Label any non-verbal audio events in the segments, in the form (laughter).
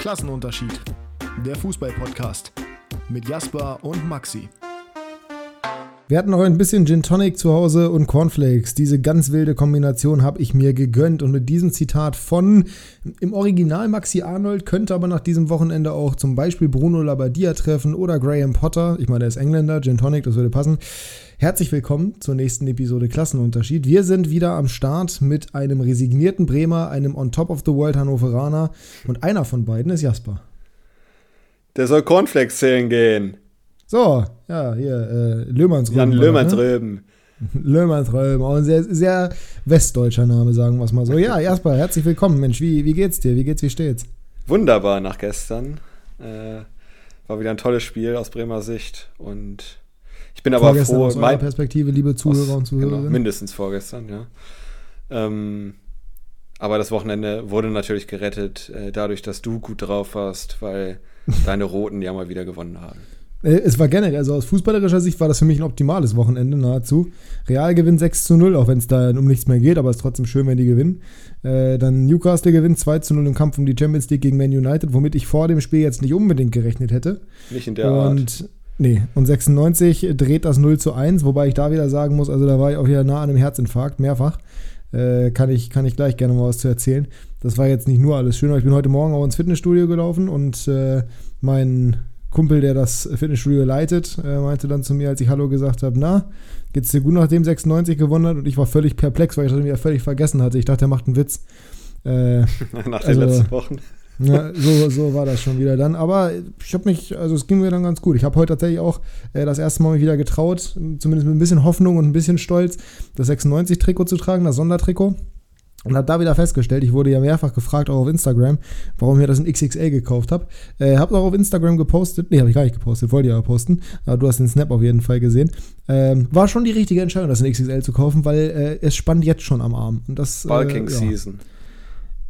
Klassenunterschied. Der Fußball-Podcast mit Jasper und Maxi. Wir hatten noch ein bisschen Gin Tonic zu Hause und Cornflakes. Diese ganz wilde Kombination habe ich mir gegönnt. Und mit diesem Zitat von im Original Maxi Arnold könnte aber nach diesem Wochenende auch zum Beispiel Bruno Labbadia treffen oder Graham Potter. Ich meine, der ist Engländer, Gin Tonic, das würde passen. Herzlich willkommen zur nächsten Episode Klassenunterschied. Wir sind wieder am Start mit einem resignierten Bremer, einem On Top of the World Hannoveraner und einer von beiden ist Jasper. Der soll Cornflakes zählen gehen. So, ja, hier, äh, Löhmannsröben. Jan Löhmannsröben. Ne? (laughs) Löhmannsröben, auch ein sehr, sehr westdeutscher Name, sagen wir es mal so. Ja, Jasper, herzlich willkommen. Mensch, wie, wie geht's dir? Wie geht's, wie steht's? Wunderbar nach gestern. Äh, war wieder ein tolles Spiel aus Bremer Sicht und ich bin aber froh. Aus mein, Perspektive, liebe Zuhörer aus, und Zuhörerinnen. Genau, mindestens vorgestern, ja. Ähm, aber das Wochenende wurde natürlich gerettet, äh, dadurch, dass du gut drauf warst, weil (laughs) deine Roten ja mal wieder gewonnen haben. Äh, es war generell, also aus fußballerischer Sicht war das für mich ein optimales Wochenende nahezu. Real gewinnt 6 zu 0, auch wenn es da um nichts mehr geht, aber es ist trotzdem schön, wenn die gewinnen. Äh, dann Newcastle gewinnt 2 zu 0 im Kampf um die Champions League gegen Man United, womit ich vor dem Spiel jetzt nicht unbedingt gerechnet hätte. Nicht in der und Art. Nee, und 96 dreht das 0 zu 1, wobei ich da wieder sagen muss, also da war ich auch wieder nah an einem Herzinfarkt, mehrfach. Äh, kann, ich, kann ich gleich gerne mal was zu erzählen. Das war jetzt nicht nur alles schön, aber ich bin heute Morgen auch ins Fitnessstudio gelaufen und äh, mein Kumpel, der das Fitnessstudio leitet, äh, meinte dann zu mir, als ich Hallo gesagt habe, na, geht's dir gut, nachdem 96 gewonnen hat? Und ich war völlig perplex, weil ich das wieder völlig vergessen hatte. Ich dachte, er macht einen Witz. Äh, (laughs) Nach den also, letzten Wochen. (laughs) Ja, so, so war das schon wieder dann. Aber ich habe mich, also es ging mir dann ganz gut. Ich habe heute tatsächlich auch äh, das erste Mal wieder getraut, zumindest mit ein bisschen Hoffnung und ein bisschen Stolz, das 96-Trikot zu tragen, das Sondertrikot. Und habe da wieder festgestellt, ich wurde ja mehrfach gefragt, auch auf Instagram, warum ich mir das in XXL gekauft habe. Äh, habe auch auf Instagram gepostet, nee, habe ich gar nicht gepostet, wollte ich aber posten, aber du hast den Snap auf jeden Fall gesehen. Ähm, war schon die richtige Entscheidung, das in XXL zu kaufen, weil äh, es spannt jetzt schon am Arm. Und das, Bulking äh, ja. Season.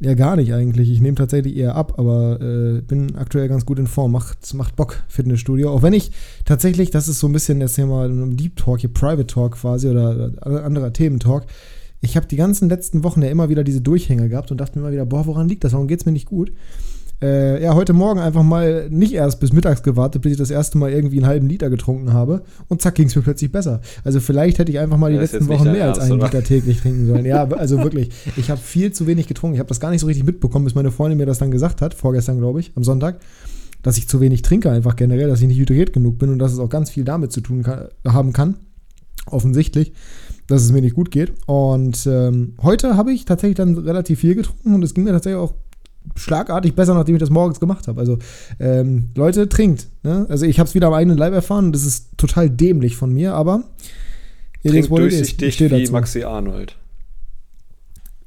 Ja, gar nicht eigentlich. Ich nehme tatsächlich eher ab, aber äh, bin aktuell ganz gut in Form. Macht, macht Bock, Fitnessstudio. Auch wenn ich tatsächlich, das ist so ein bisschen jetzt hier mal ein Deep Talk, hier Private Talk quasi oder, oder anderer Thementalk. Ich habe die ganzen letzten Wochen ja immer wieder diese Durchhänge gehabt und dachte mir immer wieder, boah, woran liegt das? Warum geht es mir nicht gut? Äh, ja, heute Morgen einfach mal nicht erst bis mittags gewartet, bis ich das erste Mal irgendwie einen halben Liter getrunken habe und zack, ging es mir plötzlich besser. Also vielleicht hätte ich einfach mal die letzten Wochen mehr Ernst, als einen oder? Liter täglich (laughs) trinken sollen. Ja, also wirklich, ich habe viel zu wenig getrunken. Ich habe das gar nicht so richtig mitbekommen, bis meine Freundin mir das dann gesagt hat, vorgestern glaube ich, am Sonntag, dass ich zu wenig trinke einfach generell, dass ich nicht hydriert genug bin und dass es auch ganz viel damit zu tun kann, haben kann, offensichtlich dass es mir nicht gut geht. Und ähm, heute habe ich tatsächlich dann relativ viel getrunken und es ging mir tatsächlich auch schlagartig besser, nachdem ich das morgens gemacht habe. Also, ähm, Leute, trinkt. Ne? Also, ich habe es wieder am eigenen Leib erfahren und das ist total dämlich von mir, aber. Trink durchsichtig wie dazu. Maxi Arnold.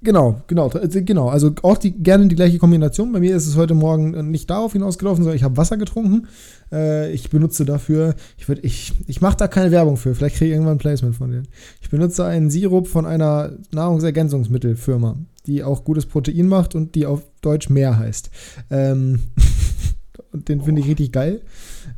Genau, genau, also, genau. Also auch die, gerne die gleiche Kombination. Bei mir ist es heute Morgen nicht darauf hinausgelaufen, sondern ich habe Wasser getrunken. Äh, ich benutze dafür, ich, ich, ich mache da keine Werbung für, vielleicht kriege ich irgendwann ein Placement von denen. Ich benutze einen Sirup von einer Nahrungsergänzungsmittelfirma, die auch gutes Protein macht und die auf Deutsch mehr heißt. Ähm, (laughs) und den finde ich richtig geil.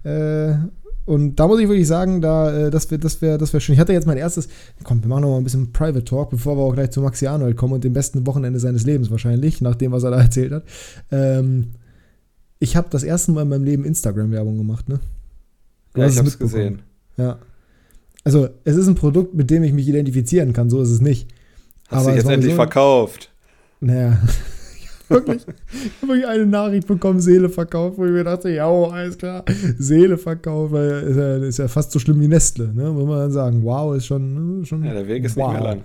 Äh, und da muss ich wirklich sagen, da, äh, das wäre das wär, das wär schön. Ich hatte jetzt mein erstes, komm, wir machen noch mal ein bisschen Private Talk, bevor wir auch gleich zu Maxi Arnold kommen und dem besten Wochenende seines Lebens wahrscheinlich, nach dem, was er da (laughs) erzählt hat. Ähm, ich habe das erste Mal in meinem Leben Instagram-Werbung gemacht, ne? Du ja, ich habe es gesehen. Ja. Also, es ist ein Produkt, mit dem ich mich identifizieren kann, so ist es nicht. Hast du jetzt endlich so, verkauft? Naja, wirklich, ich habe wirklich eine Nachricht bekommen, Seele verkauft, wo ich mir dachte, ja, oh, alles klar, Seele verkauft, ist ja, ist ja fast so schlimm wie Nestle, ne? Muss man dann sagen, wow, ist schon, ne, schon Ja, der Weg ist wow. nicht mehr lang.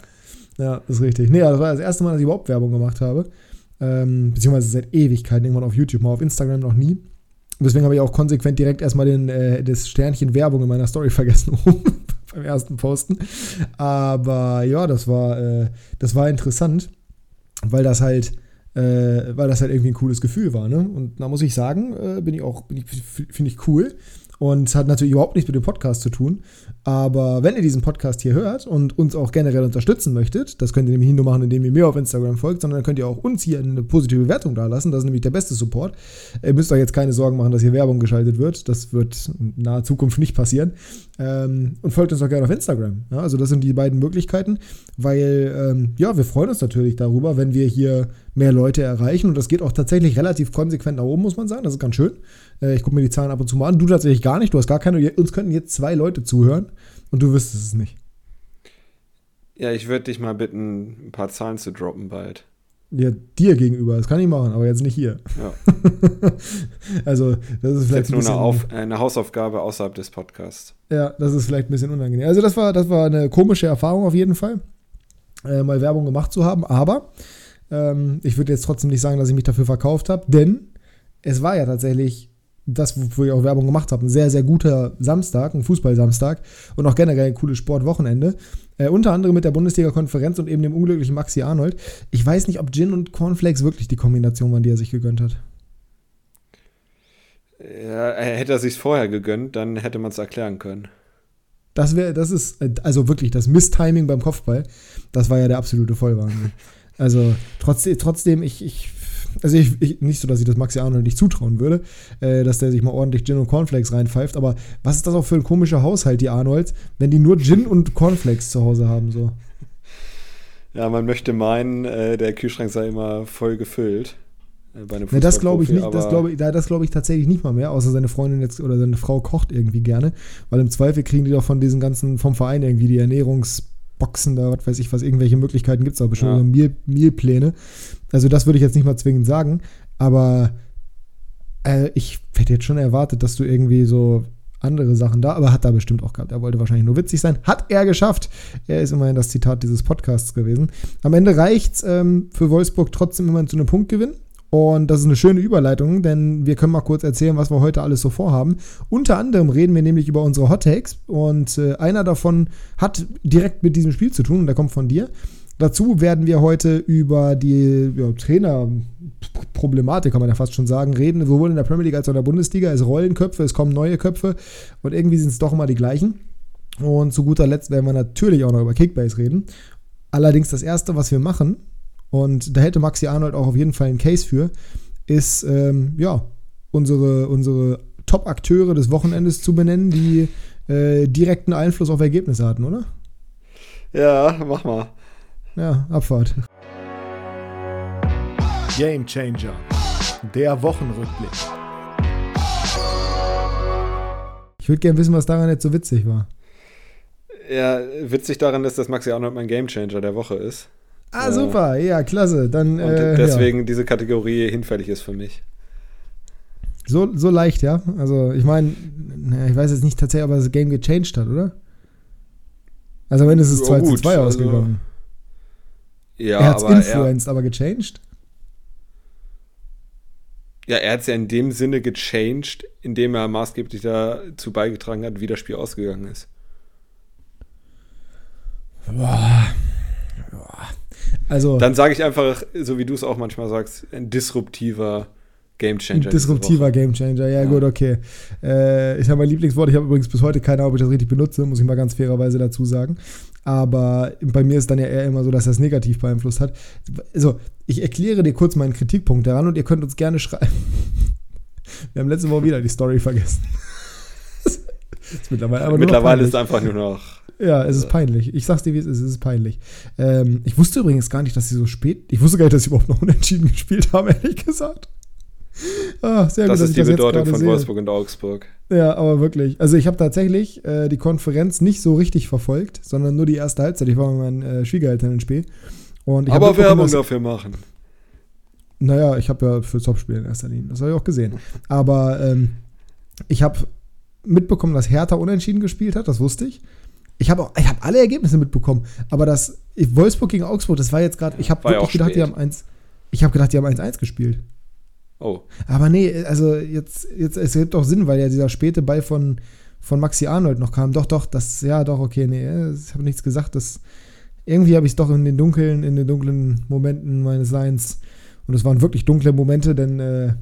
Ja, ist richtig. Nee, das war das erste Mal, dass ich überhaupt Werbung gemacht habe. Ähm, beziehungsweise seit Ewigkeiten, irgendwann auf YouTube, mal auf Instagram noch nie. Deswegen habe ich auch konsequent direkt erstmal den, äh, das Sternchen Werbung in meiner Story (laughs) vergessen beim ersten Posten. Aber ja, das war, äh, das war interessant, weil das halt äh, weil das halt irgendwie ein cooles Gefühl war. Ne? Und da muss ich sagen, äh, bin ich auch, finde ich cool. Und hat natürlich überhaupt nichts mit dem Podcast zu tun. Aber wenn ihr diesen Podcast hier hört und uns auch generell unterstützen möchtet, das könnt ihr nämlich nicht nur machen, indem ihr mir auf Instagram folgt, sondern dann könnt ihr auch uns hier eine positive Bewertung da lassen. Das ist nämlich der beste Support. Ihr müsst euch jetzt keine Sorgen machen, dass hier Werbung geschaltet wird. Das wird in naher Zukunft nicht passieren. Ähm, und folgt uns auch gerne auf Instagram. Also das sind die beiden Möglichkeiten, weil ähm, ja, wir freuen uns natürlich darüber, wenn wir hier mehr Leute erreichen. Und das geht auch tatsächlich relativ konsequent nach oben, muss man sagen. Das ist ganz schön. Äh, ich gucke mir die Zahlen ab und zu mal an. Du tatsächlich gar nicht. Du hast gar keine. Uns könnten jetzt zwei Leute zuhören und du wüsstest es nicht. Ja, ich würde dich mal bitten, ein paar Zahlen zu droppen bald. Ja, dir gegenüber, das kann ich machen, aber jetzt nicht hier. Ja. (laughs) also, das ist vielleicht jetzt nur eine, Auf, eine, Hausaufgabe außerhalb des Podcasts. Ja, das ist vielleicht ein bisschen unangenehm. Also, das war, das war eine komische Erfahrung auf jeden Fall, äh, mal Werbung gemacht zu haben, aber ähm, ich würde jetzt trotzdem nicht sagen, dass ich mich dafür verkauft habe, denn es war ja tatsächlich das, wo ich auch Werbung gemacht habe, ein sehr, sehr guter Samstag, ein Fußball-Samstag und auch generell ein cooles Sportwochenende. Äh, unter anderem mit der Bundesliga-Konferenz und eben dem unglücklichen Maxi Arnold. Ich weiß nicht, ob Gin und Cornflakes wirklich die Kombination waren, die er sich gegönnt hat. Ja, hätte er sich vorher gegönnt, dann hätte man es erklären können. Das wäre, das ist, äh, also wirklich, das Misstiming beim Kopfball, das war ja der absolute Vollwahnsinn. Also trotzdem, trotzdem ich, ich also ich, ich, nicht so, dass ich das Maxi Arnold nicht zutrauen würde, äh, dass der sich mal ordentlich Gin und Cornflakes reinpfeift, aber was ist das auch für ein komischer Haushalt, die Arnolds, wenn die nur Gin und Cornflakes zu Hause haben, so? Ja, man möchte meinen, äh, der Kühlschrank sei immer voll gefüllt. Äh, bei einem ne, das glaube ich nicht, das glaube ich, das glaube ich tatsächlich nicht mal mehr, außer seine Freundin jetzt oder seine Frau kocht irgendwie gerne, weil im Zweifel kriegen die doch von diesen ganzen, vom Verein irgendwie die Ernährungs- Boxen da, was weiß ich was, irgendwelche Möglichkeiten gibt es aber schon, ja. Meal, Mealpläne. Also das würde ich jetzt nicht mal zwingend sagen, aber äh, ich hätte jetzt schon erwartet, dass du irgendwie so andere Sachen da, aber hat da bestimmt auch gehabt. Er wollte wahrscheinlich nur witzig sein. Hat er geschafft. Er ist immerhin das Zitat dieses Podcasts gewesen. Am Ende reicht es ähm, für Wolfsburg trotzdem immerhin zu einem Punktgewinn. Und das ist eine schöne Überleitung, denn wir können mal kurz erzählen, was wir heute alles so vorhaben. Unter anderem reden wir nämlich über unsere Hot Takes und äh, einer davon hat direkt mit diesem Spiel zu tun und der kommt von dir. Dazu werden wir heute über die ja, Trainerproblematik, kann man ja fast schon sagen, reden, sowohl in der Premier League als auch in der Bundesliga. Es rollen Köpfe, es kommen neue Köpfe und irgendwie sind es doch immer die gleichen. Und zu guter Letzt werden wir natürlich auch noch über Kickbase reden. Allerdings das Erste, was wir machen, und da hätte Maxi Arnold auch auf jeden Fall einen Case für, ist ähm, ja unsere, unsere Top-Akteure des Wochenendes zu benennen, die äh, direkten Einfluss auf Ergebnisse hatten, oder? Ja, mach mal. Ja, Abfahrt. Game Changer. Der Wochenrückblick. Ich würde gerne wissen, was daran jetzt so witzig war. Ja, witzig daran ist, dass Maxi Arnold mein Game Changer der Woche ist. Ah, super, ja, klasse. Dann, und äh, deswegen ja. diese Kategorie hinfällig ist für mich. So, so leicht, ja. Also, ich meine, ich weiß jetzt nicht tatsächlich, ob das Game gechanged hat, oder? Also, wenn es ist 2 zu 2 ausgegangen. Ja, er hat influenced, er, aber gechanged? Ja, er hat es ja in dem Sinne gechanged, indem er maßgeblich dazu beigetragen hat, wie das Spiel ausgegangen ist. Boah. Boah. Also, Dann sage ich einfach, so wie du es auch manchmal sagst, ein disruptiver Gamechanger. Ein disruptiver Gamechanger, ja, ja, gut, okay. Äh, ich habe mein Lieblingswort, ich habe übrigens bis heute keine Ahnung, ob ich das richtig benutze, muss ich mal ganz fairerweise dazu sagen. Aber bei mir ist dann ja eher immer so, dass er es negativ beeinflusst hat. Also, ich erkläre dir kurz meinen Kritikpunkt daran und ihr könnt uns gerne schreiben. Wir haben letzte Woche wieder die Story vergessen. ist mittlerweile mittlerweile ist es einfach nur noch ja, es ist peinlich. Ich sag's dir, wie es ist. Es ist peinlich. Ähm, ich wusste übrigens gar nicht, dass sie so spät. Ich wusste gar nicht, dass sie überhaupt noch unentschieden gespielt haben, ehrlich gesagt. Ah, sehr das gut, ist die Bedeutung von sehe. Wolfsburg und Augsburg. Ja, aber wirklich. Also ich habe tatsächlich äh, die Konferenz nicht so richtig verfolgt, sondern nur die erste Halbzeit. Ich war mit meinen äh, Schwiegereltern im Spiel. Und aber Werbung dass, dafür machen. Naja, ich habe ja für Topspiel in erster Linie. Das habe ich auch gesehen. Aber ähm, ich habe mitbekommen, dass Hertha unentschieden gespielt hat. Das wusste ich. Ich habe hab alle Ergebnisse mitbekommen, aber das Wolfsburg gegen Augsburg, das war jetzt gerade, ich habe wirklich gedacht, spät. die haben 1 ich habe gedacht, die haben 1-1 gespielt. Oh. Aber nee, also jetzt, jetzt es gibt doch Sinn, weil ja dieser späte Ball von, von Maxi Arnold noch kam. Doch, doch, das, ja, doch, okay, nee, ich habe nichts gesagt. Das, irgendwie habe ich es doch in den dunklen, in den dunklen Momenten meines Seins, und es waren wirklich dunkle Momente, denn äh,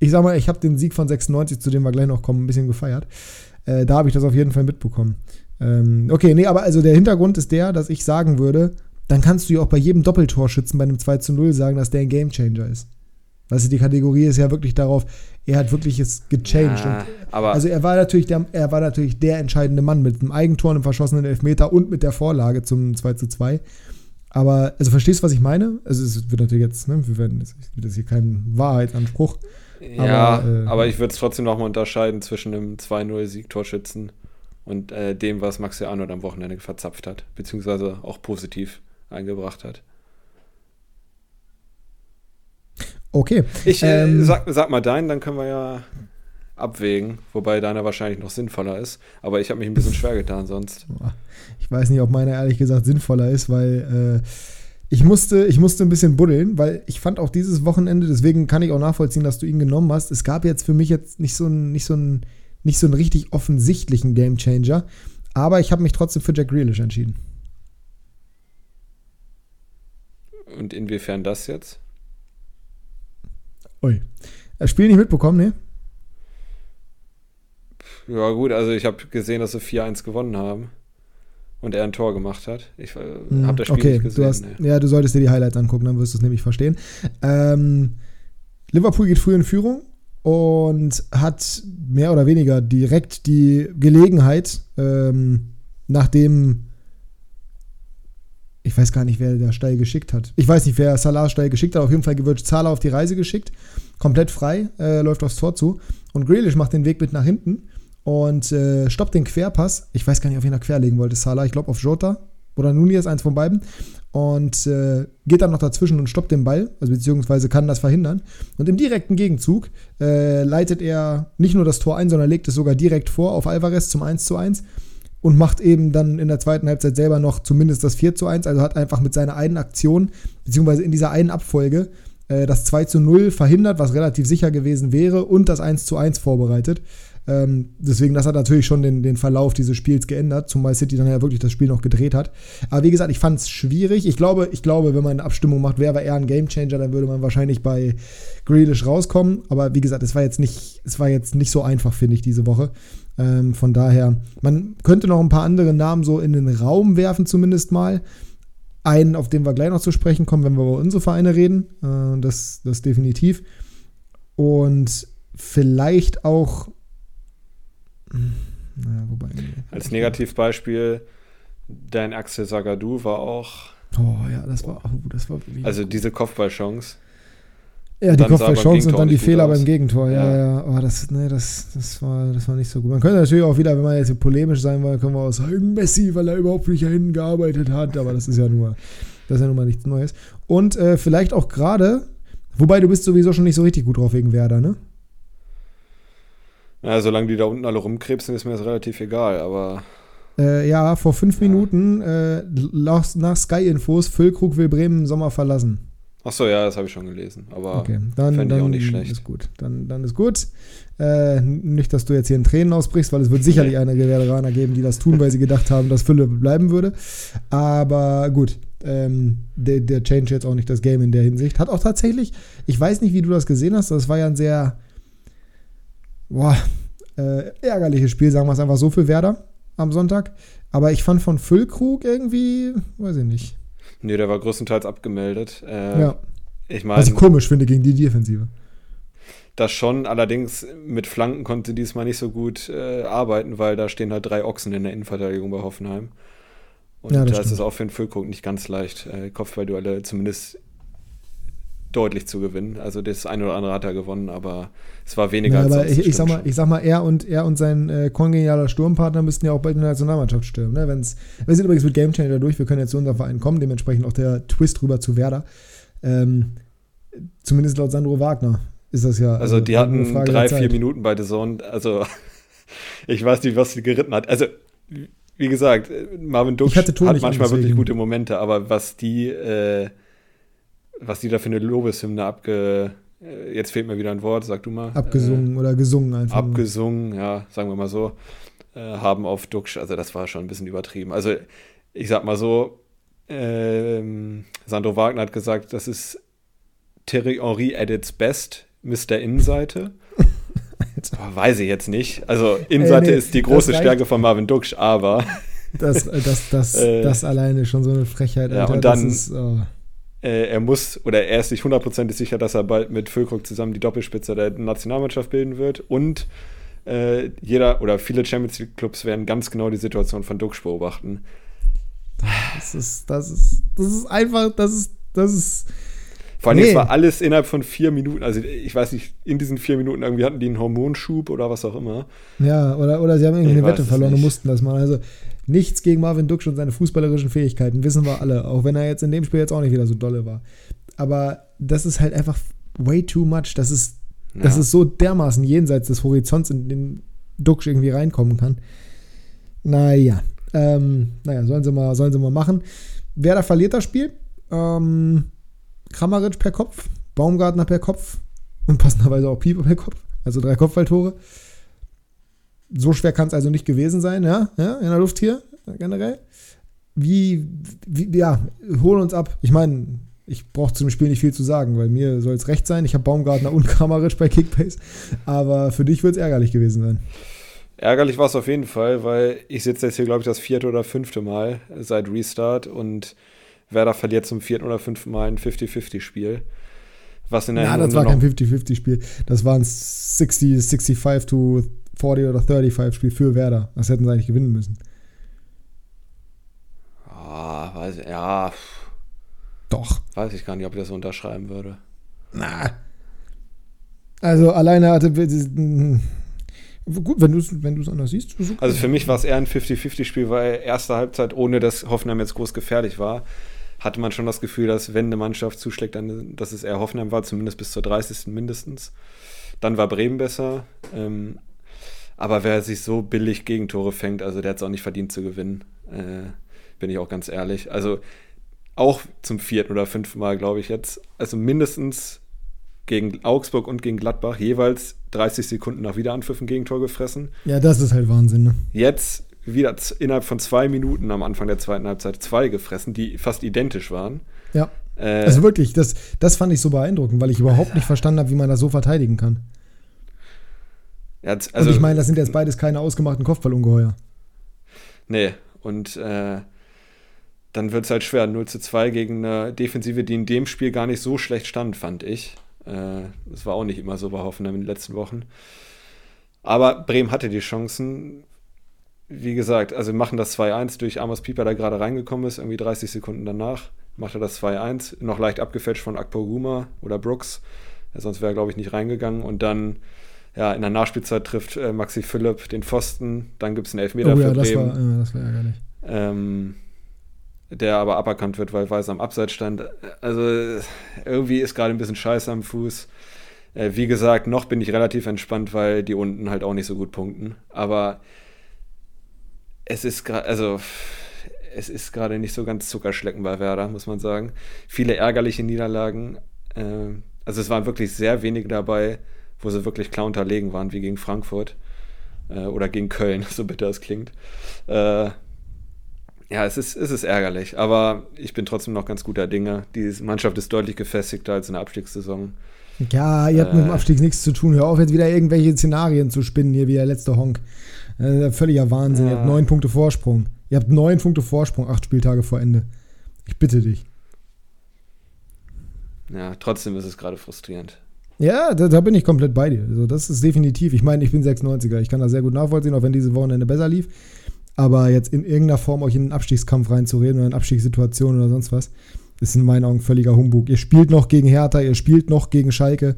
ich sag mal, ich habe den Sieg von 96, zu dem wir gleich noch kommen, ein bisschen gefeiert. Äh, da habe ich das auf jeden Fall mitbekommen. Ähm, okay, nee, aber also der Hintergrund ist der, dass ich sagen würde, dann kannst du ja auch bei jedem Doppeltorschützen bei einem 2 zu 0 sagen, dass der ein Gamechanger ist. Weißt du, die Kategorie ist ja wirklich darauf, er hat wirklich es gechanged. Ja, aber also er war natürlich der, er war natürlich der entscheidende Mann mit dem Eigentor, einem verschossenen Elfmeter und mit der Vorlage zum 2 zu 2. Aber, also verstehst du, was ich meine? Also es wird natürlich jetzt, ne, wir werden, das ist hier kein Wahrheitsanspruch. Ja, aber, äh, aber ich würde es trotzdem nochmal unterscheiden zwischen einem 2-0-Sieg-Torschützen und äh, dem, was Maxi Arnold am Wochenende verzapft hat, beziehungsweise auch positiv eingebracht hat. Okay. Ich äh, Ähm, sag, sag mal deinen, dann können wir ja abwägen, wobei deiner wahrscheinlich noch sinnvoller ist. Aber ich habe mich ein bisschen schwer getan sonst. Ich weiß nicht, ob meiner ehrlich gesagt sinnvoller ist, weil äh, ich, musste, ich musste ein bisschen buddeln, weil ich fand auch dieses Wochenende, deswegen kann ich auch nachvollziehen, dass du ihn genommen hast. Es gab jetzt für mich jetzt nicht so einen, nicht so einen, nicht so einen richtig offensichtlichen Gamechanger, aber ich habe mich trotzdem für Jack Grealish entschieden. Und inwiefern das jetzt? Ui. Das Spiel nicht mitbekommen, ne? Ja, gut, also ich habe gesehen, dass sie 4-1 gewonnen haben und er ein Tor gemacht hat. Ich äh, Hm, habe das Spiel okay, nicht gesehen. Du hast, nee. Ja, du solltest dir die Highlights angucken, dann wirst du es nämlich verstehen. Ähm, Liverpool geht früh in Führung und hat mehr oder weniger direkt die Gelegenheit, ähm, nachdem ich weiß gar nicht, wer der Steil geschickt hat. Ich weiß nicht, wer Salah Steil geschickt hat. Auf jeden Fall wird Zahler auf die Reise geschickt. Komplett frei, äh, läuft aufs Tor zu. Und Grealish macht den Weg mit nach hinten und äh, stoppt den Querpass. Ich weiß gar nicht, auf wen er querlegen wollte, Salah. Ich glaube auf Jota oder Nunez, eins von beiden. Und äh, geht dann noch dazwischen und stoppt den Ball, also beziehungsweise kann das verhindern. Und im direkten Gegenzug äh, leitet er nicht nur das Tor ein, sondern legt es sogar direkt vor auf Alvarez zum 1 zu 1 und macht eben dann in der zweiten Halbzeit selber noch zumindest das 4 zu 1. Also hat einfach mit seiner einen Aktion, beziehungsweise in dieser einen Abfolge, äh, das 2 zu 0 verhindert, was relativ sicher gewesen wäre, und das 1 zu 1 vorbereitet. Ähm, deswegen, das hat natürlich schon den, den Verlauf dieses Spiels geändert, zumal City dann ja wirklich das Spiel noch gedreht hat. Aber wie gesagt, ich fand es schwierig. Ich glaube, ich glaube, wenn man eine Abstimmung macht, wer war eher ein Gamechanger, dann würde man wahrscheinlich bei Grealish rauskommen. Aber wie gesagt, es war jetzt nicht, es war jetzt nicht so einfach, finde ich, diese Woche. Ähm, von daher, man könnte noch ein paar andere Namen so in den Raum werfen, zumindest mal. Einen, auf den wir gleich noch zu sprechen kommen, wenn wir über unsere Vereine reden. Äh, das, das definitiv. Und vielleicht auch. Hm, Naja, wobei. Als Negativbeispiel, dein Axel Sagadou war auch, Oh ja, das war, oh, das war also diese Kopfballchance. Ja, die Kopfballchance und dann die Fehler beim Gegentor. Ja, Ja. ja. Oh, das, nee, das, das, war, das war nicht so gut. Man könnte natürlich auch wieder, wenn man jetzt polemisch sein will, können wir auch sagen, Messi, weil er überhaupt nicht dahin gearbeitet hat. Aber das ist ja nur, das ist ja nun mal nichts Neues. Und äh, vielleicht auch gerade, wobei du bist sowieso schon nicht so richtig gut drauf wegen Werder, ne? Ja, solange die da unten alle rumkrebsen, ist mir das relativ egal, aber Äh, ja, vor fünf Ja. Minuten äh, nach, nach Sky-Infos, Füllkrug will Bremen im Sommer verlassen. Achso, ja, das habe ich schon gelesen. Aber Okay, dann, fände ich auch nicht schlecht. ist gut. Dann, dann ist gut. Äh, nicht, dass du jetzt hier in Tränen ausbrichst, weil es wird sicherlich (laughs) einige Veteraner geben, die das tun, weil sie gedacht haben, dass Fülle bleiben würde. Aber gut, ähm, der, der change jetzt auch nicht das Game in der Hinsicht. Hat auch tatsächlich, ich weiß nicht, wie du das gesehen hast, das war ja ein sehr boah, äh, ärgerliches Spiel, sagen wir es einfach so für Werder am Sonntag. Aber ich fand von Füllkrug irgendwie, weiß ich nicht. Nee, der war größtenteils abgemeldet. Äh, ja, Ich was ich meine, komisch finde gegen die Defensive. das schon, allerdings mit Flanken konnte diesmal nicht so gut äh, arbeiten, weil da stehen halt drei Ochsen in der Innenverteidigung bei Hoffenheim. Und Ja, das da ist stimmt. es auch für den Füllkrug nicht ganz leicht, äh, Kopfballduelle zumindest deutlich zu gewinnen. Also das eine oder andere hat er gewonnen, aber es war weniger Ja, als aber sonst, ich, ich, sag mal, ich sag mal, er und, er und sein äh, kongenialer Sturmpartner müssten ja auch bald in der Nationalmannschaft stürmen. Ne? Wenn's, wir sind übrigens mit Gamechanger durch, wir können jetzt zu unserem Verein kommen, dementsprechend auch der Twist rüber zu Werder. Ähm, zumindest laut Sandro Wagner ist das ja. Also die nur hatten drei, der vier. Minuten bei The Zone. Also (laughs) ich weiß nicht, was sie geritten hat. Also wie gesagt, Marvin Ich hatte Ton hat manchmal an, wirklich gute Momente, aber was die, äh, was die da für eine Lobeshymne abge... äh, Jetzt fehlt mir wieder ein Wort, sag du mal. Abgesungen oder gesungen Äh, einfach. abgesungen, ja, sagen wir mal so, äh, haben auf Duksch. Also das war schon ein bisschen übertrieben. Also ich sag mal so, ähm, Sandro Wagner hat gesagt, das ist Thierry Henry at its best, Mr. Innenseite. (laughs) weiß ich jetzt nicht. Also Innenseite Ey, nee, ist die große Stärke von Marvin Duksch, aber das, das, das, (laughs) äh, das alleine schon so eine Frechheit. Alter. Ja, und dann ist, oh. Äh, er muss oder er ist sich hundertprozentig sicher, dass er bald mit Füllkrug zusammen die Doppelspitze der Nationalmannschaft bilden wird und äh, jeder oder viele Champions League Clubs werden ganz genau die Situation von Duksch beobachten. Das ist, das ist, das ist einfach, das ist, das ist. Vor allem, nee. es war alles innerhalb von vier Minuten. Also, ich weiß nicht, in diesen vier Minuten irgendwie hatten die einen Hormonschub oder was auch immer. Ja, oder, oder sie haben irgendwie ich eine Wette verloren und mussten das machen. Also, nichts gegen Marvin Duksch und seine fußballerischen Fähigkeiten, wissen wir alle. Auch wenn er jetzt in dem Spiel jetzt auch nicht wieder so dolle war. Aber das ist halt einfach way too much. Das ist, ja. das ist so dermaßen jenseits des Horizonts, in den Duksch irgendwie reinkommen kann. Naja. Ähm, naja, sollen sie, mal, sollen sie mal machen. Wer da verliert das Spiel? Ähm, Kramaric per Kopf, Baumgartner per Kopf und passenderweise auch Pieper per Kopf. Also drei Kopfballtore. So schwer kann es also nicht gewesen sein, ja, ja, in der Luft hier generell. Wie, wie ja, holen uns ab. Ich meine, ich brauche zum Spiel nicht viel zu sagen, weil mir soll es recht sein. Ich habe Baumgartner und Kramaric bei Kickbase, aber für dich wird es ärgerlich gewesen sein. Ärgerlich war es auf jeden Fall, weil ich sitze jetzt hier, glaube ich, das vierte oder fünfte Mal seit Restart und Werder verliert zum vierten oder fünften Mal ein 50-50-Spiel. Was in der Ja, das war kein 50-50-Spiel. Das war ein 60, 65 to 40 oder 35 Spiel für Werder. Das hätten sie eigentlich gewinnen müssen. Ah, weiß, ja. Doch. Weiß ich gar nicht, ob ich das unterschreiben würde. Na. Also alleine hatte Gut, wenn du es wenn anders siehst. Okay. Also für mich war es eher ein 50-50-Spiel, weil erste Halbzeit, ohne dass Hoffenheim jetzt groß gefährlich war, hatte man schon das Gefühl, dass wenn eine Mannschaft zuschlägt, dann, dass es eher Hoffenheim war, zumindest bis zur 30. mindestens. Dann war Bremen besser. Ähm, aber wer sich so billig Gegentore fängt, also der hat es auch nicht verdient zu gewinnen. Äh, bin ich auch ganz ehrlich. Also auch zum vierten oder fünften Mal, glaube ich jetzt. Also mindestens gegen Augsburg und gegen Gladbach jeweils 30 Sekunden nach Wiederanpfiff ein Gegentor gefressen. Ja, das ist halt Wahnsinn, ne? Jetzt wieder innerhalb von zwei Minuten am Anfang der zweiten Halbzeit zwei gefressen, die fast identisch waren. Ja. Äh, also wirklich, das, das fand ich so beeindruckend, weil ich überhaupt nicht verstanden habe, wie man das so verteidigen kann. Also, und ich meine, das sind jetzt beides keine ausgemachten Kopfballungeheuer. Nee, und äh, dann wird es halt schwer. 0 zu 2 gegen eine Defensive, die in dem Spiel gar nicht so schlecht stand, fand ich. Äh, das war auch nicht immer so bei Hoffenheim in den letzten Wochen. Aber Bremen hatte die Chancen. Wie gesagt, also machen das 2-1 durch Amos Pieper, der gerade reingekommen ist, irgendwie 30 Sekunden danach. Macht er das 2-1, noch leicht abgefälscht von Akpo Guma oder Brooks. Sonst wäre er, glaube ich, nicht reingegangen. Und dann, ja, in der Nachspielzeit trifft äh, Maxi Philipp den Pfosten. Dann gibt es einen Elfmeter oh, ja, für Bremen. Das war, ja, das war ärgerlich. Ähm, der aber aberkannt wird, weil Weiß am Abseits stand. Also irgendwie ist gerade ein bisschen scheiße am Fuß. Äh, wie gesagt, noch bin ich relativ entspannt, weil die unten halt auch nicht so gut punkten. Aber es ist gerade, also es ist gerade nicht so ganz Zuckerschlecken bei Werder, muss man sagen. Viele ärgerliche Niederlagen. Äh, also es waren wirklich sehr wenige dabei, wo sie wirklich klar unterlegen waren, wie gegen Frankfurt äh, oder gegen Köln, (laughs) so bitter es klingt. Äh, ja, es ist, es ist ärgerlich, aber ich bin trotzdem noch ganz guter Dinge. Die Mannschaft ist deutlich gefestigter als in der Abstiegssaison. Ja, ihr habt mit dem äh. Abstieg nichts zu tun. Hör auf, jetzt wieder irgendwelche Szenarien zu spinnen, hier wie der letzte Honk. Äh, völliger Wahnsinn. Ihr habt neun Punkte Vorsprung. Ihr habt neun Punkte Vorsprung, acht Spieltage vor Ende. Ich bitte dich. Ja, trotzdem ist es gerade frustrierend. Ja, da, da, bin ich komplett bei dir. Also das ist definitiv. Ich meine, ich bin 96er. Ich kann das sehr gut nachvollziehen, auch wenn diese Wochenende besser lief. Aber jetzt in irgendeiner Form euch in einen Abstiegskampf reinzureden oder in Abstiegssituationen oder sonst was, ist in meinen Augen völliger Humbug. Ihr spielt noch gegen Hertha, ihr spielt noch gegen Schalke,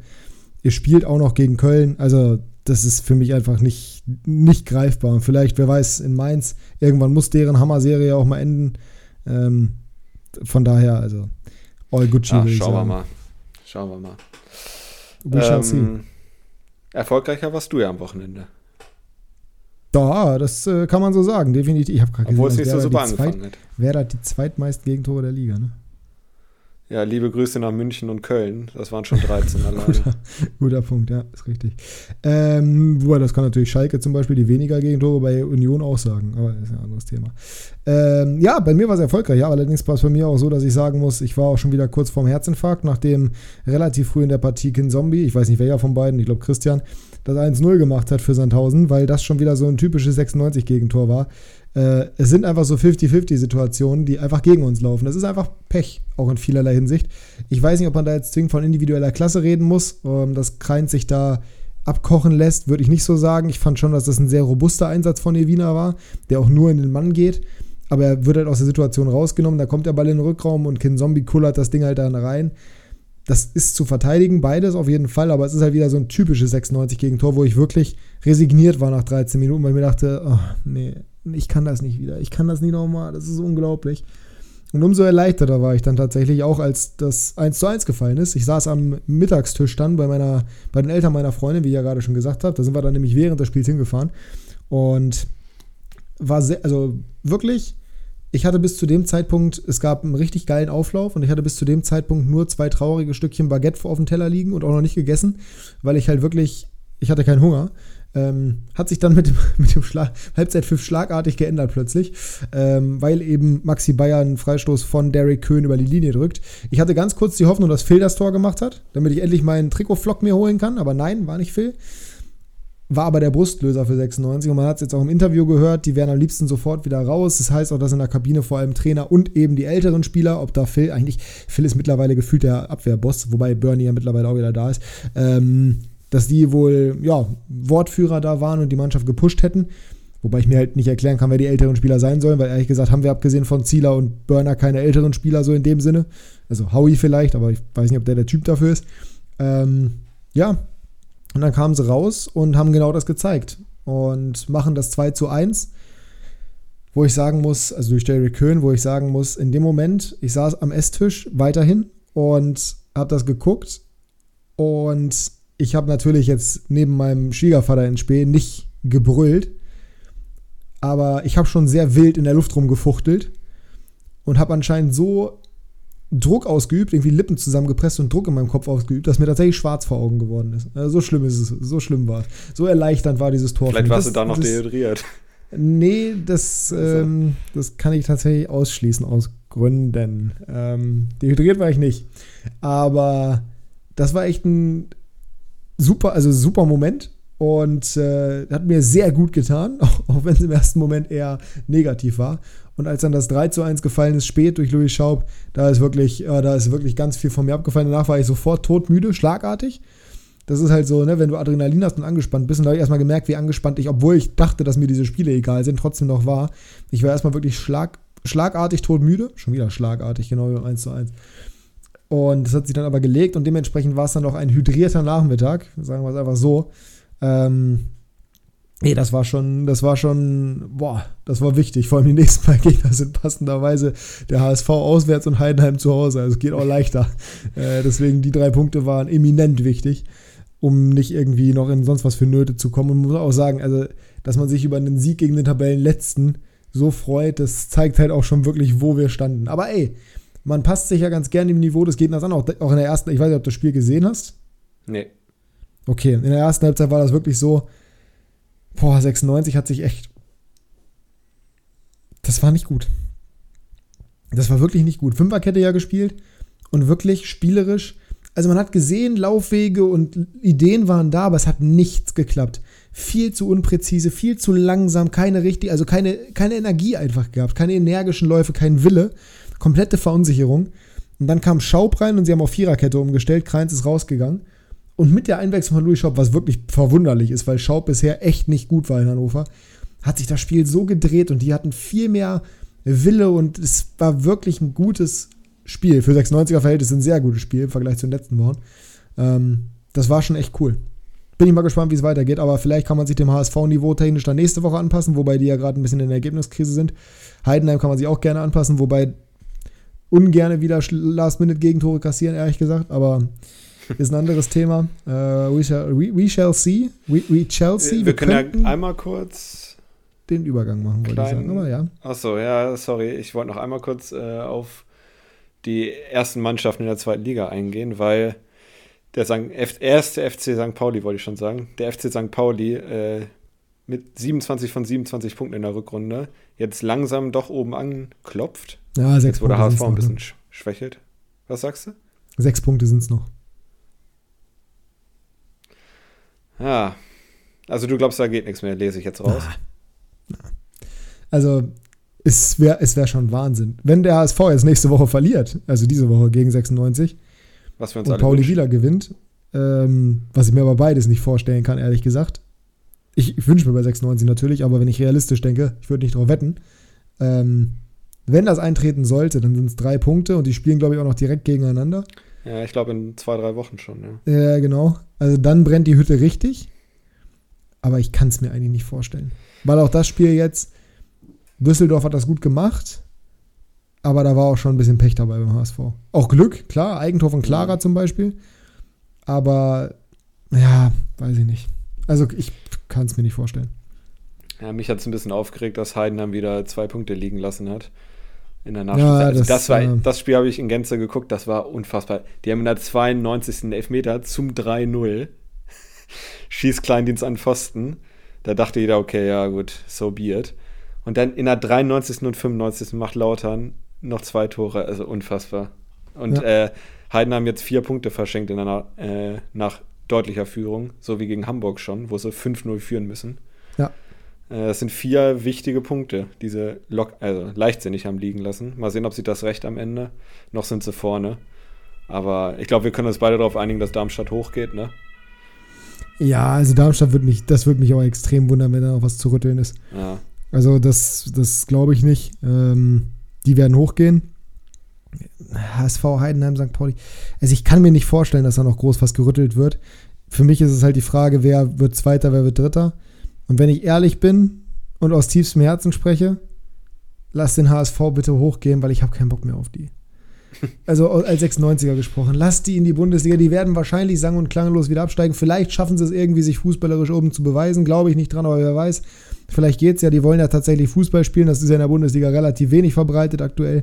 ihr spielt auch noch gegen Köln. Also, das ist für mich einfach nicht, nicht greifbar. Und vielleicht, wer weiß, in Mainz, irgendwann muss deren Hammer-Serie auch mal enden. Ähm, von daher, also, all good Ach, Schauen wir mal. Schauen wir mal. We shall ähm, see. Erfolgreicher warst du ja am Wochenende. Da, das äh, kann man so sagen, definitiv. Ich habe gerade Obwohl es nicht so super angefangen zweit, hat. Wer hat die zweitmeisten Gegentore der Liga, ne? Ja, liebe Grüße nach München und Köln. Das waren schon 13 (laughs) alleine. guter, guter Punkt, ja, ist richtig. Ähm, wobei, das kann natürlich Schalke zum Beispiel, die weniger Gegentore bei Union auch sagen, aber das ist ein anderes Thema. Ähm, ja, bei mir war es erfolgreich, ja, allerdings war es bei mir auch so, dass ich sagen muss, ich war auch schon wieder kurz vorm Herzinfarkt, nachdem relativ früh in der Partie Kin Zombie, ich weiß nicht welcher von beiden, ich glaube Christian, das 1-0 gemacht hat für Sandhausen, weil das schon wieder so ein typisches 96-Gegentor war. Äh, es sind einfach so 50-50-Situationen, die einfach gegen uns laufen. Das ist einfach Pech, auch in vielerlei Hinsicht. Ich weiß nicht, ob man da jetzt zwingend von individueller Klasse reden muss, ähm, dass Kreins sich da abkochen lässt, würde ich nicht so sagen. Ich fand schon, dass das ein sehr robuster Einsatz von Evina war, der auch nur in den Mann geht. Aber er wird halt aus der Situation rausgenommen, da kommt der Ball in den Rückraum und Kin Zombie kullert das Ding halt dann rein. Das ist zu verteidigen, beides auf jeden Fall, aber es ist halt wieder so ein typisches 96 gegen Tor, wo ich wirklich resigniert war nach 13 Minuten, weil ich mir dachte, oh, nee, ich kann das nicht wieder, ich kann das nie nochmal, das ist unglaublich. Und umso erleichterter war ich dann tatsächlich auch, als das 1 zu 1 gefallen ist. Ich saß am Mittagstisch dann bei, meiner, bei den Eltern meiner Freundin, wie ich ja gerade schon gesagt habe. Da sind wir dann nämlich während des Spiels hingefahren. Und war sehr, also wirklich, ich hatte bis zu dem Zeitpunkt, es gab einen richtig geilen Auflauf und ich hatte bis zu dem Zeitpunkt nur zwei traurige Stückchen Baguette auf dem Teller liegen und auch noch nicht gegessen, weil ich halt wirklich, ich hatte keinen Hunger. Ähm, hat sich dann mit dem, (laughs) mit dem Schlag, Halbzeitpfiff schlagartig geändert plötzlich, ähm, weil eben Maxi Bayer einen Freistoß von Derek Köhn über die Linie drückt. Ich hatte ganz kurz die Hoffnung, dass Phil das Tor gemacht hat, damit ich endlich meinen Trikotflock mir holen kann, aber nein, war nicht Phil. War aber der Brustlöser für 96 und man hat es jetzt auch im Interview gehört, die wären am liebsten sofort wieder raus. Das heißt auch, dass in der Kabine vor allem Trainer und eben die älteren Spieler, ob da Phil, eigentlich, Phil ist mittlerweile gefühlt der Abwehrboss, wobei Bernie ja mittlerweile auch wieder da ist, ähm, dass die wohl, ja, Wortführer da waren und die Mannschaft gepusht hätten. Wobei ich mir halt nicht erklären kann, wer die älteren Spieler sein sollen, weil ehrlich gesagt haben wir abgesehen von Zieler und Burner keine älteren Spieler so in dem Sinne. Also Howie vielleicht, aber ich weiß nicht, ob der der Typ dafür ist. Ähm, ja, und dann kamen sie raus und haben genau das gezeigt und machen das 2 zu 1, wo ich sagen muss, also durch Derrick Köhn, wo ich sagen muss, in dem Moment, ich saß am Esstisch weiterhin und habe das geguckt und ich habe natürlich jetzt neben meinem Schwiegervater in Spee nicht gebrüllt, aber ich habe schon sehr wild in der Luft rumgefuchtelt und habe anscheinend so Druck ausgeübt, irgendwie Lippen zusammengepresst und Druck in meinem Kopf ausgeübt, dass mir tatsächlich schwarz vor Augen geworden ist. Also so schlimm ist es, so schlimm war es. So erleichternd war dieses Tor. Vielleicht warst das, du da noch das, dehydriert. Nee, das, ähm, das kann ich tatsächlich ausschließen aus Gründen. Ähm, dehydriert war ich nicht. Aber das war echt ein super, also super Moment und äh, hat mir sehr gut getan, auch, (laughs) auch wenn es im ersten Moment eher negativ war. Und als dann das 3 zu 1 gefallen ist, spät durch Louis Schaub, da ist wirklich, äh, da ist wirklich ganz viel von mir abgefallen. Danach war ich sofort todmüde, schlagartig. Das ist halt so, ne, wenn du Adrenalin hast und angespannt bist, und da habe ich erstmal gemerkt, wie angespannt ich, obwohl ich dachte, dass mir diese Spiele egal sind, trotzdem noch war. Ich war erstmal wirklich schlag, schlagartig todmüde. Schon wieder schlagartig, genau wie 1 zu 1. Und das hat sich dann aber gelegt und dementsprechend war es dann auch ein hydrierter Nachmittag, sagen wir es einfach so. Ähm, Nee, das war schon, das war schon, boah, das war wichtig. Vor allem die nächsten zwei (laughs) Gegner sind passenderweise der HSV auswärts und Heidenheim zu Hause. Also es geht auch leichter. (laughs) Äh, deswegen die drei Punkte waren eminent wichtig, um nicht irgendwie noch in sonst was für Nöte zu kommen. Und muss auch sagen, also, dass man sich über einen Sieg gegen den Tabellenletzten so freut, das zeigt halt auch schon wirklich, wo wir standen. Aber ey, man passt sich ja ganz gerne dem Niveau des Gegners an. Auch, auch in der ersten, ich weiß nicht, ob du das Spiel gesehen hast. Nee. Okay, in der ersten Halbzeit war das wirklich so, Boah, 96 hat sich echt. Das war nicht gut. Das war wirklich nicht gut. Fünferkette ja gespielt und wirklich spielerisch. Also man hat gesehen, Laufwege und Ideen waren da, aber es hat nichts geklappt. Viel zu unpräzise, viel zu langsam, keine richtig, also keine, keine Energie einfach gehabt, keine energischen Läufe, kein Wille, komplette Verunsicherung. Und dann kam Schaub rein und sie haben auf Viererkette umgestellt. Kreins ist rausgegangen. Und mit der Einwechslung von Louis Schaub, was wirklich verwunderlich ist, weil Schaub bisher echt nicht gut war in Hannover, hat sich das Spiel so gedreht und die hatten viel mehr Wille und es war wirklich ein gutes Spiel. Für 96er Verhältnisse ein sehr gutes Spiel im Vergleich zu den letzten Wochen. Ähm, das war schon echt cool. Bin ich mal gespannt, wie es weitergeht, aber vielleicht kann man sich dem HSV-Niveau technisch dann nächste Woche anpassen, wobei die ja gerade ein bisschen in der Ergebniskrise sind. Heidenheim kann man sich auch gerne anpassen, wobei ungerne wieder Last-Minute-Gegentore kassieren, ehrlich gesagt, aber (laughs) ist ein anderes Thema. Uh, we, shall, we, we, shall see. We, we shall see. Wir, wir können ja einmal kurz den Übergang machen, wollte ich sagen. Aber ja. Achso, ja, sorry. Ich wollte noch einmal kurz äh, auf die ersten Mannschaften in der zweiten Liga eingehen, weil der erste FC St. Pauli, wollte ich schon sagen, der FC St. Pauli äh, mit 27 von 27 Punkten in der Rückrunde jetzt langsam doch oben anklopft. Ja, sechs jetzt, wo der Punkte HSV sind's ein noch, bisschen ne? sch- schwächelt. Was sagst du? Sechs Punkte sind es noch. Ja. Also du glaubst, da geht nichts mehr, lese ich jetzt raus. Also, es wäre es wär schon Wahnsinn. Wenn der HSV jetzt nächste Woche verliert, also diese Woche gegen 96, Was wir uns und Pauli wünschen. Wieler gewinnt, ähm, was ich mir aber beides nicht vorstellen kann, ehrlich gesagt. Ich, ich wünsche mir bei 96 natürlich, aber wenn ich realistisch denke, ich würde nicht drauf wetten. Ähm, wenn das eintreten sollte, dann sind es drei Punkte und die spielen, glaube ich, auch noch direkt gegeneinander. Ja, ich glaube in zwei, drei Wochen schon, ja. Ja, genau. Also dann brennt die Hütte richtig. Aber ich kann es mir eigentlich nicht vorstellen. Weil auch das Spiel jetzt, Düsseldorf hat das gut gemacht, aber da war auch schon ein bisschen Pech dabei beim HSV. Auch Glück, klar, Eigentor von Clara zum Beispiel. Aber ja, weiß ich nicht. Also ich kann es mir nicht vorstellen. Ja, mich hat es ein bisschen aufgeregt, dass Heidenheim wieder zwei Punkte liegen lassen hat. In der Ja, Nachspielzeit. also das, das, war, äh, das Spiel habe ich in Gänze geguckt, das war unfassbar. Die haben in der 92. Elfmeter zum 3-0. (laughs) Schießt Kleindienst an Pfosten. Da dachte jeder, okay, ja gut, so be it. Und dann in der 93. und 95. macht Lautern noch zwei Tore, also unfassbar. Und äh, Heidenheim jetzt vier Punkte verschenkt in einer, äh, nach deutlicher Führung, so wie gegen Hamburg schon, wo sie 5-0 führen müssen. Ja. Äh, Das sind vier wichtige Punkte, die sie lock, also leichtsinnig haben liegen lassen. Mal sehen, ob sie das recht am Ende. Noch sind sie vorne. Aber ich glaube, wir können uns beide darauf einigen, dass Darmstadt hochgeht, ne? Ja, also Darmstadt wird mich, das würde mich auch extrem wundern, wenn da noch was zu rütteln ist. Ja. Also das, das glaube ich nicht. Ähm, die werden hochgehen. HSV, Heidenheim, St. Pauli. Also ich kann mir nicht vorstellen, dass da noch groß was gerüttelt wird. Für mich ist es halt die Frage, wer wird Zweiter, wer wird Dritter. Und wenn ich ehrlich bin und aus tiefstem Herzen spreche, lass den HSV bitte hochgehen, weil ich habe keinen Bock mehr auf die. (laughs) Also als 96er gesprochen. Lass die in die Bundesliga. Die werden wahrscheinlich sang- und klanglos wieder absteigen. Vielleicht schaffen sie es irgendwie, sich fußballerisch oben zu beweisen. Glaube ich nicht dran, aber wer weiß. Vielleicht geht es ja. Die wollen ja tatsächlich Fußball spielen. Das ist ja in der Bundesliga relativ wenig verbreitet aktuell.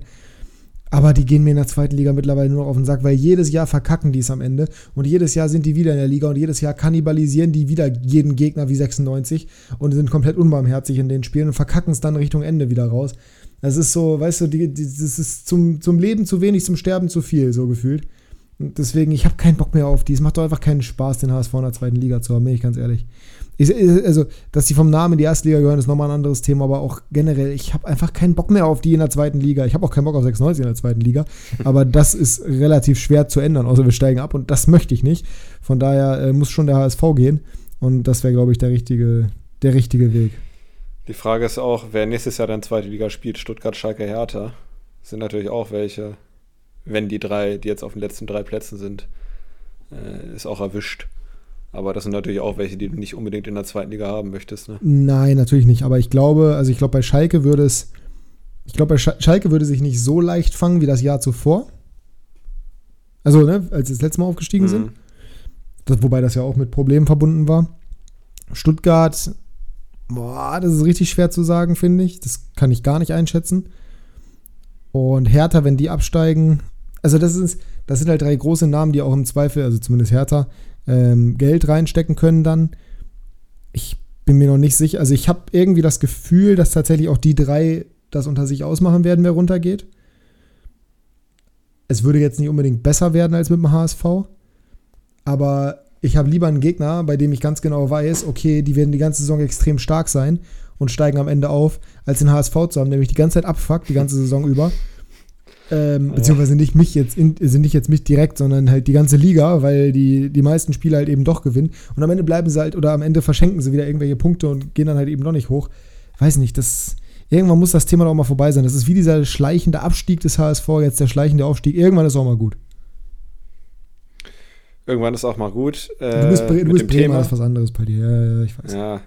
Aber die gehen mir in der zweiten Liga mittlerweile nur noch auf den Sack, weil jedes Jahr verkacken die es am Ende. Und jedes Jahr sind die wieder in der Liga und jedes Jahr kannibalisieren die wieder jeden Gegner wie 96 und sind komplett unbarmherzig in den Spielen und verkacken es dann Richtung Ende wieder raus. Das ist so, weißt du, die, die, das ist zum, zum Leben zu wenig, zum Sterben zu viel, so gefühlt. Und deswegen, ich habe keinen Bock mehr auf die. Es macht doch einfach keinen Spaß, den HSV in der zweiten Liga zu haben, bin ich ganz ehrlich. Ich, also, dass die vom Namen in die erste Liga gehören, ist nochmal ein anderes Thema, aber auch generell, ich habe einfach keinen Bock mehr auf die in der zweiten Liga. Ich habe auch keinen Bock auf 96 in der zweiten Liga, (laughs) aber das ist relativ schwer zu ändern, außer wir steigen ab und das möchte ich nicht. Von daher äh, muss schon der HSV gehen und das wäre, glaube ich, der richtige, der richtige Weg. Die Frage ist auch, wer nächstes Jahr dann zweite Liga spielt, Stuttgart, Schalke, Hertha, sind natürlich auch welche, wenn die drei, die jetzt auf den letzten drei Plätzen sind, äh, ist auch erwischt. Aber das sind natürlich auch welche, die du nicht unbedingt in der zweiten Liga haben möchtest. Ne? Nein, natürlich nicht. Aber ich glaube, also ich glaube, bei Schalke würde es, ich glaube, bei Sch Schalke würde sich nicht so leicht fangen wie das Jahr zuvor. Also, ne, als sie das letzte Mal aufgestiegen sind. Mhm. Das, wobei das ja auch mit Problemen verbunden war. Stuttgart, boah, das ist richtig schwer zu sagen, finde ich. Das kann ich gar nicht einschätzen. Und Hertha, wenn die absteigen, also das ist, das sind halt drei große Namen, die auch im Zweifel, also zumindest Hertha, ähm, Geld reinstecken können dann. Ich bin mir noch nicht sicher. Also ich habe irgendwie das Gefühl, dass tatsächlich auch die drei das unter sich ausmachen werden, wer runtergeht. Es würde jetzt nicht unbedingt besser werden als mit dem HSV. Aber ich habe lieber einen Gegner, bei dem ich ganz genau weiß, okay, die werden die ganze Saison extrem stark sein und steigen am Ende auf, als den HSV zu haben, der mich die ganze Zeit abfuckt, die ganze Saison über. Ähm, Ja. Beziehungsweise nicht mich jetzt, in, also nicht jetzt mich direkt, sondern halt die ganze Liga, weil die, die meisten Spiele halt eben doch gewinnen. Und am Ende bleiben sie halt, oder am Ende verschenken sie wieder irgendwelche Punkte und gehen dann halt eben noch nicht hoch. Weiß nicht, das. Irgendwann muss das Thema doch mal vorbei sein. Das ist wie dieser schleichende Abstieg des HSV, jetzt der schleichende Aufstieg. Irgendwann ist auch mal gut. Irgendwann ist auch mal gut. Äh, Du bist, du bist Bremer, Thema. ist was anderes bei dir. Ja, ja, ich weiß. Ja.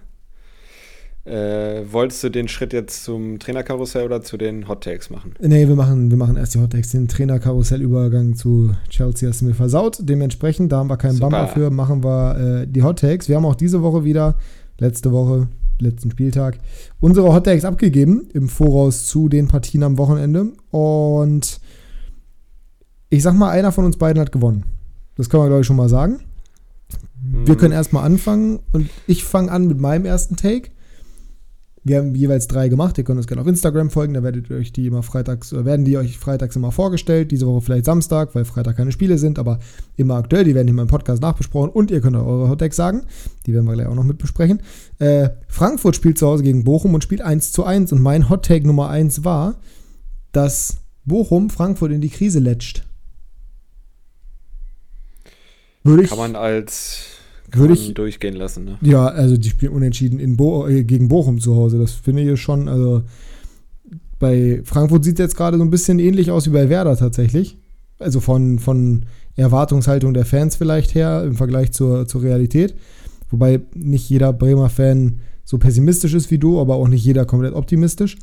Äh, wolltest du den Schritt jetzt zum Trainerkarussell oder zu den Hot Takes machen? Nee, wir machen, wir machen erst die Hot Takes. Den Trainerkarussellübergang zu Chelsea hast du mir versaut. Dementsprechend, da haben wir keinen Super. Bumper für, machen wir äh, die Hot Takes. Wir haben auch diese Woche wieder, letzte Woche, letzten Spieltag, unsere Hot Takes abgegeben im Voraus zu den Partien am Wochenende. Und ich sag mal, einer von uns beiden hat gewonnen. Das kann man, glaube ich, schon mal sagen. Wir Mhm. können erstmal anfangen und ich fange an mit meinem ersten Take. Wir haben jeweils drei gemacht. Ihr könnt uns gerne auf Instagram folgen, da werdet ihr euch die immer freitags, werden die euch freitags immer vorgestellt. Diese Woche vielleicht Samstag, weil Freitag keine Spiele sind, aber immer aktuell. Die werden hier im Podcast nachbesprochen und ihr könnt auch eure Hottakes sagen. Die werden wir gleich auch noch mit besprechen. Äh, Frankfurt spielt zu Hause gegen Bochum und spielt 1 zu 1 und mein Hottake Nummer 1 war, dass Bochum Frankfurt in die Krise letscht. Würde ich, Kann man als Würde ich- durchgehen lassen, ne? Ja, also die spielen unentschieden in Bo äh, gegen Bochum zu Hause. Das finde ich schon, also bei Frankfurt sieht es jetzt gerade so ein bisschen ähnlich aus wie bei Werder tatsächlich. Also von, von Erwartungshaltung der Fans vielleicht her im Vergleich zur, zur Realität. Wobei nicht jeder Bremer Fan so pessimistisch ist wie du, aber auch nicht jeder komplett optimistisch.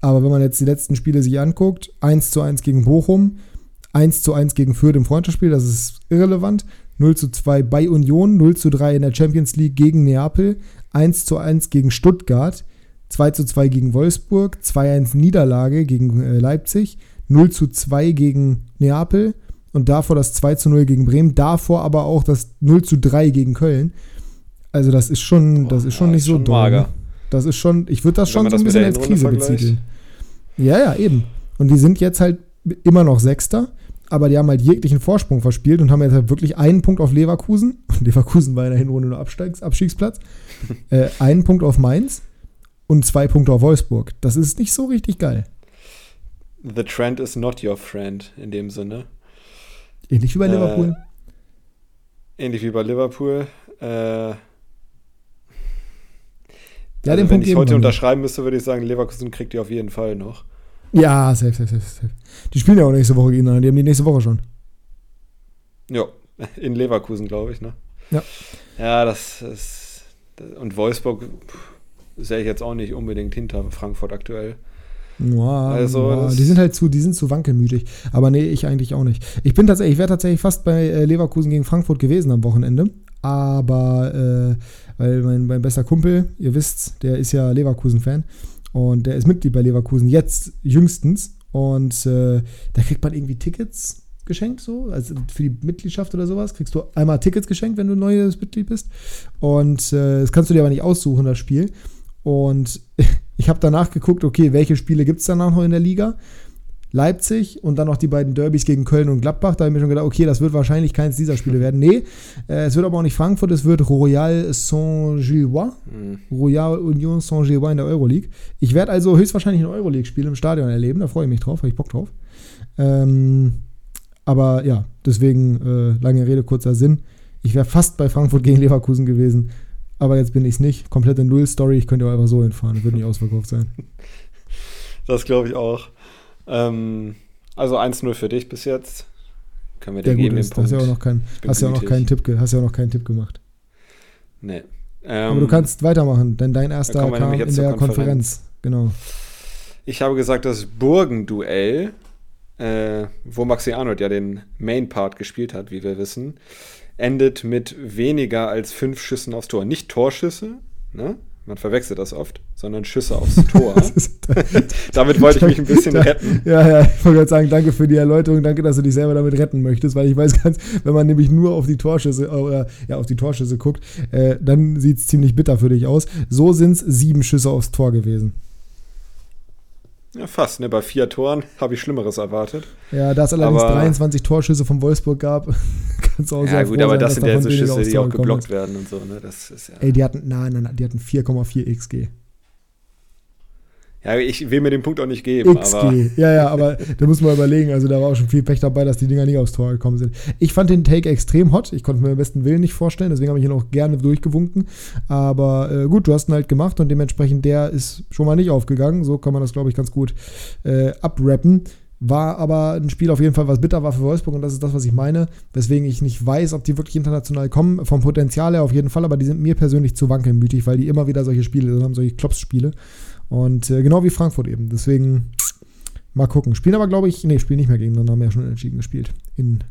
Aber wenn man jetzt die letzten Spiele sich anguckt, 1 zu 1 gegen Bochum, 1 zu 1 gegen Fürth im Freundschaftsspiel, das ist irrelevant. 0 zu 2 bei Union, 0 zu 3 in der Champions League gegen Neapel, 1 zu 1 gegen Stuttgart, 2 zu 2 gegen Wolfsburg, 2-1 Niederlage gegen äh, Leipzig, 0 zu 2 gegen Neapel und davor das 2 zu 0 gegen Bremen, davor aber auch das 0 zu 3 gegen Köln. Also das ist schon, das ist schon Ja, nicht ist so doll. mager. Ne? Das ist schon, ich würde das schon so ein bisschen als Krise betiteln. Ja, ja, eben. Und die sind jetzt halt immer noch Sechster, aber die haben halt jeglichen Vorsprung verspielt und haben jetzt halt wirklich einen Punkt auf Leverkusen. (laughs) Leverkusen war in der Hinrunde nur Absteigs Abstiegsplatz. (laughs) äh, einen Punkt auf Mainz und zwei Punkte auf Wolfsburg. Das ist nicht so richtig geil. The trend is not your friend in dem Sinne. Ähnlich wie bei Äh, Liverpool. Ähnlich wie bei Liverpool. Äh, Ja, also den wenn Punkt ich heute unterschreiben müsste, würde ich sagen, Leverkusen kriegt die auf jeden Fall noch. Ja, safe, safe, safe, safe. Die spielen ja auch nächste Woche gegeneinander. Die haben die nächste Woche schon. Ja, in Leverkusen, glaube ich, ne? Ja. Ja, das ist. Und Wolfsburg sehe ich jetzt auch nicht unbedingt hinter Frankfurt aktuell. Ja, Also, das- die sind halt zu, die sind zu wankelmütig. Aber nee, ich eigentlich auch nicht. Ich bin tatsächlich, ich wäre tatsächlich fast bei äh, Leverkusen gegen Frankfurt gewesen am Wochenende. Aber äh, weil mein, mein bester Kumpel, ihr wisst's, der ist ja Leverkusen-Fan und der ist Mitglied bei Leverkusen jetzt jüngstens. Und äh, da kriegt man irgendwie Tickets geschenkt so, also für die Mitgliedschaft oder sowas kriegst du einmal Tickets geschenkt, wenn du neues Mitglied bist. Und äh, das kannst du dir aber nicht aussuchen, das Spiel. Und (laughs) ich habe danach geguckt, okay, welche Spiele gibt es danach noch in der Liga? Leipzig und dann noch die beiden Derbys gegen Köln und Gladbach. Da habe ich mir schon gedacht, okay, das wird wahrscheinlich keins dieser Spiele werden. Nee, äh, es wird aber auch nicht Frankfurt, es wird Royal Saint-Gillois. Hm. Royal Union Saint-Gillois in der Euroleague. Ich werde also höchstwahrscheinlich ein Euroleague-Spiel im Stadion erleben. Da freue ich mich drauf, habe ich Bock drauf. Ähm, aber ja, deswegen äh, lange Rede, kurzer Sinn. Ich wäre fast bei Frankfurt gegen Leverkusen gewesen. Aber jetzt bin ich es nicht. Komplette Null-Story. Ich könnte auch einfach so hinfahren. Würde nicht ausverkauft sein. (laughs) Das glaube ich auch. Ähm, also 1-0 für dich bis jetzt. Können wir Der dir geben den ist. Hast Punkt. ja auch noch keinen, hast ja auch noch keinen Tipp, hast ja auch noch keinen Tipp gemacht. Nee. Aber Ähm, du kannst weitermachen, denn dein erster kam in der Konferenz. Genau. Ich habe gesagt, das Burgenduell, äh, wo Maxi Arnold ja den Main-Part gespielt hat, wie wir wissen, endet mit weniger als fünf Schüssen aufs Tor. Nicht Torschüsse, ne? Man verwechselt das oft, sondern Schüsse aufs (laughs) Tor. Damit wollte ich mich ein bisschen retten. Ja, ja, ich wollte gerade sagen, danke für die Erläuterung, danke, dass du dich selber damit retten möchtest, weil ich weiß ganz, wenn man nämlich nur auf die Torschüsse oder ja, auf die Torschüsse guckt, äh, dann sieht es ziemlich bitter für dich aus. So sind es sieben Schüsse aufs Tor gewesen. Ja, fast, ne? Bei vier Toren habe ich Schlimmeres erwartet. Ja, da es allerdings Aber- 23 Torschüsse von Wolfsburg gab, (laughs) kannst du auch Ja, gut, aber sein, das sind ja so Schüsse, die auch geblockt werden und so, ne? Das ist ja. Ey, die hatten, nein, nein, nein, die hatten 4,4 XG. Ja, ich will mir den Punkt auch nicht geben, aber. XG. Ja, ja, aber da muss man überlegen. Also da war auch schon viel Pech dabei, dass die Dinger nie aufs Tor gekommen sind. Ich fand den Take extrem hot. Ich konnte es mir im besten Willen nicht vorstellen, deswegen habe ich ihn auch gerne durchgewunken. Aber äh, gut, du hast ihn halt gemacht und dementsprechend der ist schon mal nicht aufgegangen. So kann man das, glaube ich, ganz gut äh, abrappen. War aber ein Spiel auf jeden Fall, was bitter war für Wolfsburg und das ist das, was ich meine. Weswegen ich nicht weiß, ob die wirklich international kommen. Vom Potenzial her auf jeden Fall, aber die sind mir persönlich zu wankelmütig, weil die immer wieder solche Spiele haben, solche Klops-Spiele. Und äh, genau wie Frankfurt eben. Deswegen mal gucken. Spielen aber, glaube ich, nee, spielen nicht mehr gegeneinander, haben ja schon entschieden gespielt. In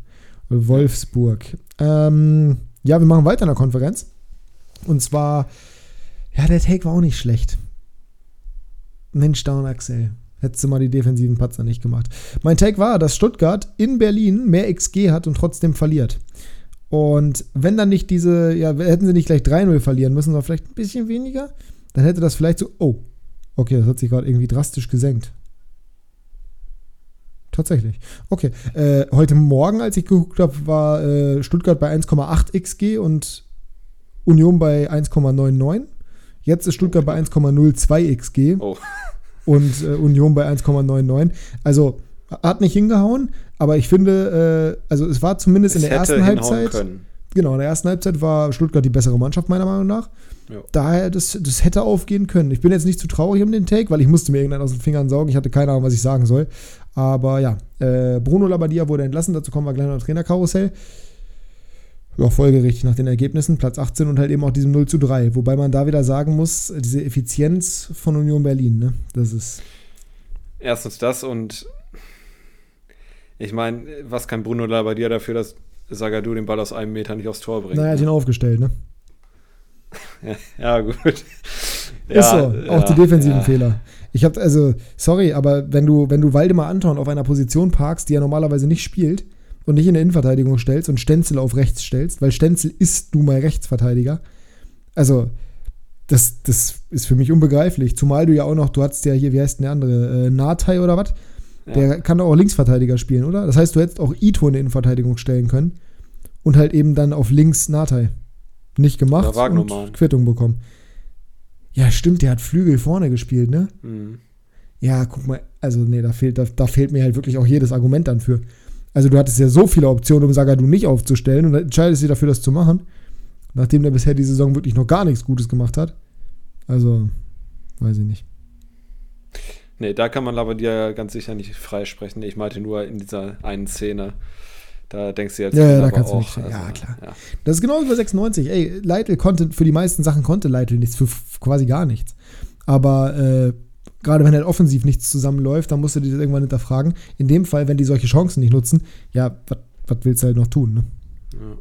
Wolfsburg. Ähm, ja, wir machen weiter in der Konferenz. Und zwar, ja, der Take war auch nicht schlecht. Mensch, Down Axel. Hättest du mal die defensiven Patzer nicht gemacht. Mein Take war, dass Stuttgart in Berlin mehr XG hat und trotzdem verliert. Und wenn dann nicht diese, ja, hätten sie nicht gleich 3-0 verlieren müssen, sondern vielleicht ein bisschen weniger, dann hätte das vielleicht so, oh, okay, das hat sich gerade irgendwie drastisch gesenkt. Tatsächlich. Okay. Äh, heute Morgen, als ich geguckt habe, war äh, Stuttgart bei 1,8 XG und Union bei 1,99. Jetzt ist Stuttgart bei 1,02 XG Oh, (laughs) und äh, Union bei 1,99. Also hat nicht hingehauen, aber ich finde, äh, also es war zumindest in es der hätte ersten Halbzeit. können. Genau, in der ersten Halbzeit war Stuttgart die bessere Mannschaft, meiner Meinung nach. Ja. Daher, das, das hätte aufgehen können. Ich bin jetzt nicht zu traurig um den Take, weil ich musste mir irgendeinen aus den Fingern saugen. Ich hatte keine Ahnung, was ich sagen soll. Aber ja, äh, Bruno Labbadia wurde entlassen, dazu kommen wir gleich noch im Trainerkarussell. Ja, folgerichtig nach den Ergebnissen, Platz 18 und halt eben auch diesem 0 zu 3. Wobei man da wieder sagen muss, diese Effizienz von Union Berlin, ne? Das ist. Erstens das und ich meine, was kann Bruno Labbadia dafür, dass Sagadu den Ball aus einem Meter nicht aufs Tor bringt? Naja, er hat ihn aufgestellt, ne? Ja, (laughs) ja, gut. ist so, auch die defensiven ja. Fehler. Ich habe also, sorry, aber wenn du, wenn du Waldemar Anton auf einer Position parkst, die er normalerweise nicht spielt und nicht in der Innenverteidigung stellst und Stenzel auf rechts stellst, weil Stenzel ist nun mal Rechtsverteidiger. Also, das, das ist für mich unbegreiflich. Zumal du ja auch noch, du hattest ja hier, wie heißt denn der andere, äh, Natai oder was? Ja. Der kann doch auch Linksverteidiger spielen, oder? Das heißt, du hättest auch Ito in die Innenverteidigung stellen können und halt eben dann auf links Natai. Nicht gemacht und Quittung bekommen. Ja, stimmt, der hat Flügel vorne gespielt, ne? Mhm. Ja, guck mal, also nee, da fehlt, da, da fehlt mir halt wirklich auch jedes Argument dann für. Also du hattest ja so viele Optionen, um Sagadu nicht aufzustellen und entscheidest dich dafür, das zu machen, nachdem der bisher die Saison wirklich noch gar nichts Gutes gemacht hat. Also, weiß ich nicht. Nee, da kann man Labbadia ganz sicher nicht freisprechen. Ich meinte nur in dieser einen Szene. Da denkst du jetzt Ja, ja, da kannst du auch, nicht- ja, klar. Ja. Das ist genau wie bei 96. Ey, Leitl konnte, für die meisten Sachen konnte Leitl nichts, für quasi gar nichts. Aber äh, gerade wenn halt offensiv nichts zusammenläuft, dann musst du dir das irgendwann hinterfragen. In dem Fall, wenn die solche Chancen nicht nutzen, ja, was willst du halt noch tun, ne? Ja.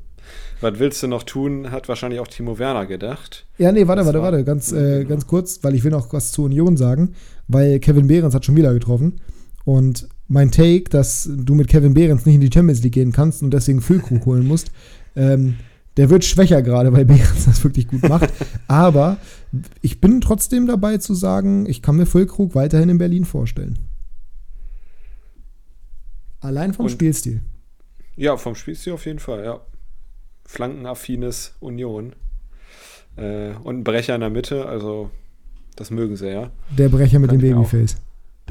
Was willst du noch tun, hat wahrscheinlich auch Timo Werner gedacht. Ja, nee, warte, Das warte, war- warte, ganz, äh, ganz kurz, weil ich will noch was zu Union sagen, weil Kevin Behrens hat schon wieder getroffen und mein Take, dass du mit Kevin Behrens nicht in die Champions League gehen kannst und deswegen Füllkrug (laughs) holen musst, ähm, der wird schwächer gerade, weil Behrens (laughs) das wirklich gut macht. Aber ich bin trotzdem dabei zu sagen, ich kann mir Füllkrug weiterhin in Berlin vorstellen. Allein vom Und- Spielstil. Ja, vom Spielstil auf jeden Fall, ja. Flankenaffines Union. Äh, und ein Brecher in der Mitte, also das mögen sie ja. Der Brecher mit Kann dem mir auch- Babyface.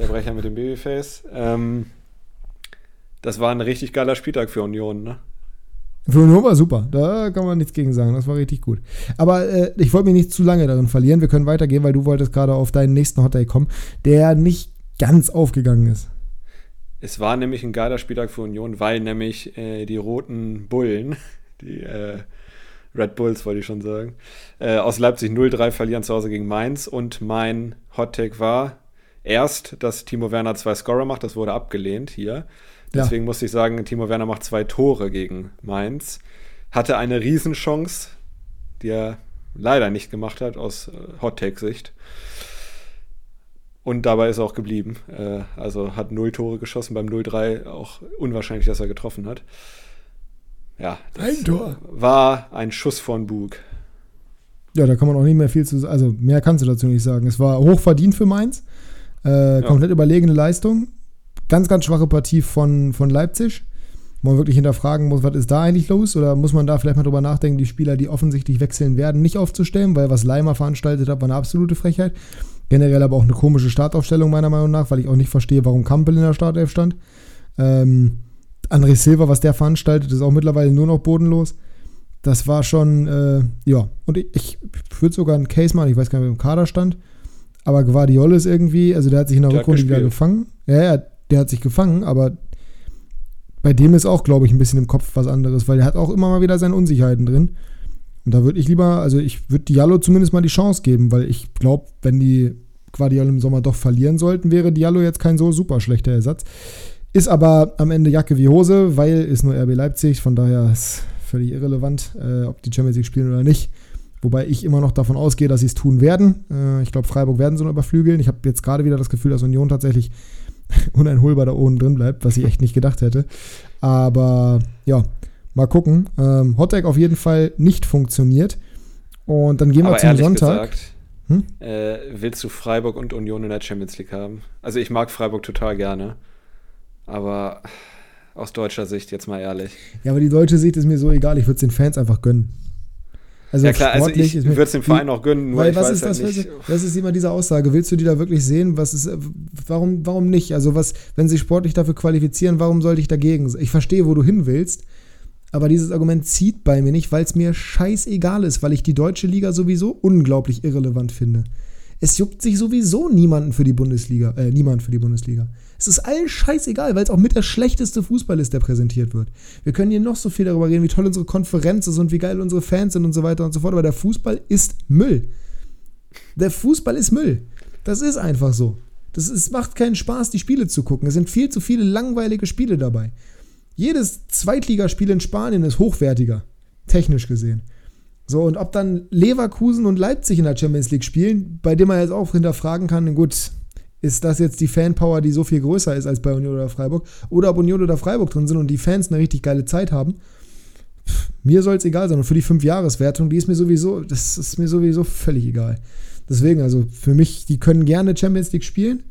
Der Brecher mit dem Babyface. Ähm, das war ein richtig geiler Spieltag für Union, ne? Für Union war super. Da kann man nichts gegen sagen. Das war richtig gut. Aber äh, ich wollte mich nicht zu lange darin verlieren. Wir können weitergehen, weil du wolltest gerade auf deinen nächsten Hot Take kommen, der nicht ganz aufgegangen ist. Es war nämlich ein geiler Spieltag für Union, weil nämlich äh, die roten Bullen, (laughs) die äh, Red Bulls wollte ich schon sagen, äh, aus Leipzig 0-3 verlieren zu Hause gegen Mainz und mein Hot Take war erst, dass Timo Werner zwei Scorer macht, das wurde abgelehnt hier. Ja. Deswegen musste ich sagen, Timo Werner macht zwei Tore gegen Mainz. Hatte eine Riesenchance, die er leider nicht gemacht hat aus äh, Hot Take-Sicht. Und dabei ist er auch geblieben. Äh, also hat null Tore geschossen, beim 0-3 auch unwahrscheinlich, dass er getroffen hat. Ja, das Ein Tor. war ein Schuss von Bug. Ja, da kann man auch nicht mehr viel zu sagen. Also mehr kannst du dazu nicht sagen. Es war hoch verdient für Mainz. Äh, komplett überlegene Leistung. Ganz, ganz schwache Partie von, von Leipzig. Wo man wirklich hinterfragen muss, was ist da eigentlich los? Oder muss man da vielleicht mal drüber nachdenken, die Spieler, die offensichtlich wechseln werden, nicht aufzustellen, weil was Leimer veranstaltet hat, war eine absolute Frechheit. Generell aber auch eine komische Startaufstellung meiner Meinung nach, weil ich auch nicht verstehe, warum Kampel in der Startelf stand. Ähm, André Silva, was der veranstaltet, ist auch mittlerweile nur noch bodenlos. Das war schon, äh, ja. Und ich, ich würde sogar einen Case machen, ich weiß gar nicht, wer im Kader stand. Aber Guardiol ist irgendwie, also der hat sich in der, Der Rückrunde wieder gefangen. Ja, ja, der hat sich gefangen, aber bei dem ist auch, glaube ich, ein bisschen im Kopf was anderes, weil der hat auch immer mal wieder seine Unsicherheiten drin. Und da würde ich lieber, also ich würde Diallo zumindest mal die Chance geben, weil ich glaube, wenn die Guardiol im Sommer doch verlieren sollten, wäre Diallo jetzt kein so super schlechter Ersatz. Ist aber am Ende Jacke wie Hose, weil ist nur RB Leipzig, von daher ist völlig irrelevant, äh, ob die Champions League spielen oder nicht. Wobei ich immer noch davon ausgehe, dass sie es tun werden. Äh, ich glaube, Freiburg werden sie noch überflügeln. Ich habe jetzt gerade wieder das Gefühl, dass Union tatsächlich (laughs) uneinholbar da oben drin bleibt, was ich echt nicht gedacht hätte. Aber ja, mal gucken. Ähm, Hottag auf jeden Fall nicht funktioniert. Und dann gehen wir Aber zum Sonntag. Gesagt, Hm? äh, willst du Freiburg und Union in der Champions League haben? Also ich mag Freiburg total gerne. Aber aus deutscher Sicht, jetzt mal ehrlich. Ja, aber die deutsche Sicht ist mir so egal. Ich würde es den Fans einfach gönnen. Also ja klar, also ich würde es dem Verein auch gönnen, nur Weil ich was weiß ist halt das? nicht. Das ist immer diese Aussage. Willst du die da wirklich sehen? Was ist, äh, warum, warum nicht? Also was, wenn sie sportlich dafür qualifizieren, warum sollte ich dagegen? Ich verstehe, wo du hin willst, aber dieses Argument zieht bei mir nicht, weil es mir scheißegal ist, weil ich die deutsche Liga sowieso unglaublich irrelevant finde. Es juckt sich sowieso niemanden für die Bundesliga, äh, niemand für die Bundesliga. Es ist allen scheißegal, weil es auch mit der schlechteste Fußball ist, der präsentiert wird. Wir können hier noch so viel darüber reden, wie toll unsere Konferenz ist und wie geil unsere Fans sind und so weiter und so fort, aber der Fußball ist Müll. Der Fußball ist Müll. Das ist einfach so. Das ist, macht keinen Spaß, die Spiele zu gucken. Es sind viel zu viele langweilige Spiele dabei. Jedes Zweitligaspiel in Spanien ist hochwertiger, technisch gesehen. So, und ob dann Leverkusen und Leipzig in der Champions League spielen, bei dem man jetzt auch hinterfragen kann, gut, ist das jetzt die Fanpower, die so viel größer ist als bei Union oder Freiburg? Oder ob Union oder Freiburg drin sind und die Fans eine richtig geile Zeit haben? Pff, mir soll es egal sein. Und für die Fünf-Jahres-Wertung, die ist mir sowieso, das ist mir sowieso völlig egal. Deswegen, also für mich, die können gerne Champions League spielen.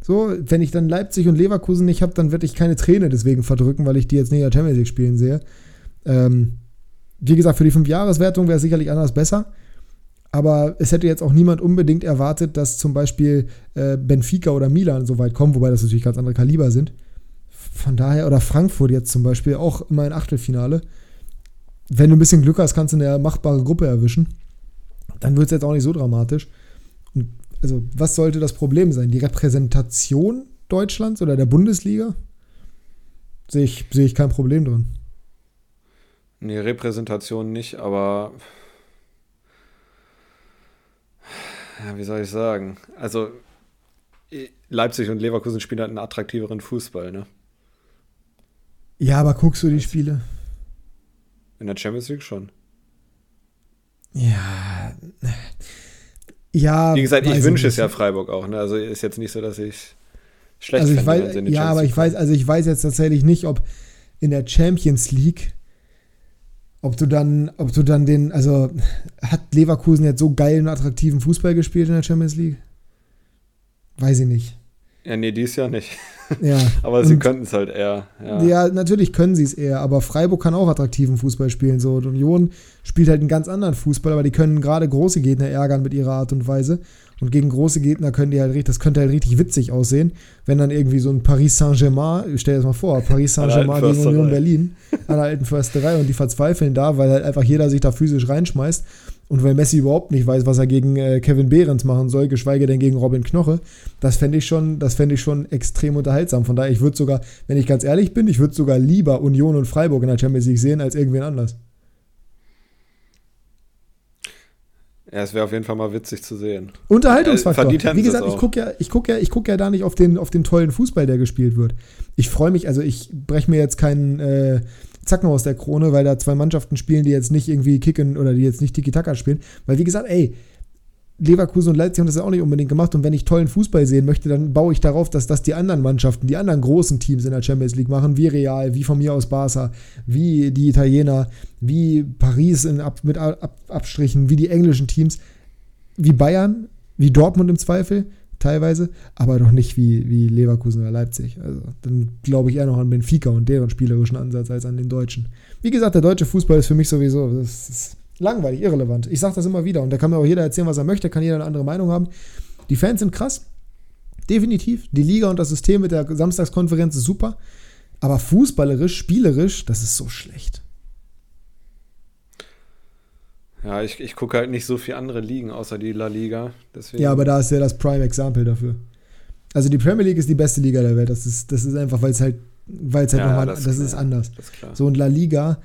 So, wenn ich dann Leipzig und Leverkusen nicht habe, dann werde ich keine Träne deswegen verdrücken, weil ich die jetzt nicht in der Champions League spielen sehe. Ähm, wie gesagt, für die Fünf-Jahres-Wertung wäre es sicherlich anders besser. Aber es hätte jetzt auch niemand unbedingt erwartet, dass zum Beispiel äh, Benfica oder Milan so weit kommen, wobei das natürlich ganz andere Kaliber sind. Von daher, oder Frankfurt jetzt zum Beispiel, auch immer ein Achtelfinale. Wenn du ein bisschen Glück hast, kannst du eine machbare Gruppe erwischen. Dann wird es jetzt auch nicht so dramatisch. Und also, was sollte das Problem sein? Die Repräsentation Deutschlands oder der Bundesliga? Sehe ich, sehe ich kein Problem drin. Nee, Repräsentation nicht, aber ja, wie soll ich sagen? Also Leipzig und Leverkusen spielen halt einen attraktiveren Fußball, ne? Ja, aber guckst du die Spiele? In der Champions League schon. Ja. Ja. Wie gesagt, ich wünsche es ja Freiburg auch, ne? Also ist jetzt nicht so, dass ich schlecht Also ich fände, weiß, ja, Champions aber ich weiß, also ich weiß jetzt tatsächlich nicht, ob in der Champions League, ob du dann, ob du dann den, also hat Leverkusen jetzt so geilen, attraktiven Fußball gespielt in der Champions League? Weiß ich nicht. Ja, nee, dies Jahr nicht. (laughs) Ja. (laughs) Aber sie könnten es halt eher. Ja. Ja, natürlich können sie es eher, aber Freiburg kann auch attraktiven Fußball spielen. So, und Union spielt halt einen ganz anderen Fußball, aber die können gerade große Gegner ärgern mit ihrer Art und Weise. Und gegen große Gegner können die halt richtig, das könnte halt richtig witzig aussehen, wenn dann irgendwie so ein Paris Saint-Germain, stell dir das mal vor, Paris Saint-Germain gegen Union. Berlin an der alten Försterei und die verzweifeln da, weil halt einfach jeder sich da physisch reinschmeißt. Und weil Messi überhaupt nicht weiß, was er gegen äh, Kevin Behrens machen soll, geschweige denn gegen Robin Knoche, das fände ich schon, das fände ich schon extrem unterhaltsam. Von daher, ich würde sogar, wenn ich ganz ehrlich bin, ich würde sogar lieber Union und Freiburg in der Champions League sehen, als irgendwen anders. Ja, es wäre auf jeden Fall mal witzig zu sehen. Unterhaltungsfaktor. Äh, Wie gesagt, es ich gucke ja, ich guck ja, ich guck ja da nicht auf den, auf den tollen Fußball, der gespielt wird. Ich freue mich, also ich breche mir jetzt keinen äh, Zacken aus der Krone, weil da zwei Mannschaften spielen, die jetzt nicht irgendwie kicken oder die jetzt nicht Tiki-Taka spielen. Weil, wie gesagt, ey, Leverkusen und Leipzig haben das ja auch nicht unbedingt gemacht. Und wenn ich tollen Fußball sehen möchte, dann baue ich darauf, dass das die anderen Mannschaften, die anderen großen Teams in der Champions League machen, wie Real, wie von mir aus Barca, wie die Italiener, wie Paris in Ab mit Ab Abstrichen, wie die englischen Teams, wie Bayern, wie Dortmund im Zweifel, teilweise, aber doch nicht wie, wie Leverkusen oder Leipzig. Also dann glaube ich eher noch an Benfica und deren spielerischen Ansatz als an den Deutschen. Wie gesagt, der deutsche Fußball ist für mich sowieso, das ist langweilig, irrelevant. Ich sage das immer wieder und da kann mir auch jeder erzählen, was er möchte, kann jeder eine andere Meinung haben. Die Fans sind krass, definitiv. Die Liga und das System mit der Samstagskonferenz ist super, aber fußballerisch, spielerisch, das ist so schlecht. Ja, ich, ich gucke halt nicht so viel andere Ligen außer die La Liga. Deswegen, Ja, aber da ist ja das Prime Example dafür. Also die Premier League ist die beste Liga der Welt. Das ist, das ist einfach, weil es halt, weil es halt Ja, nochmal, das das, ist anders. das ist klar. So und La Liga,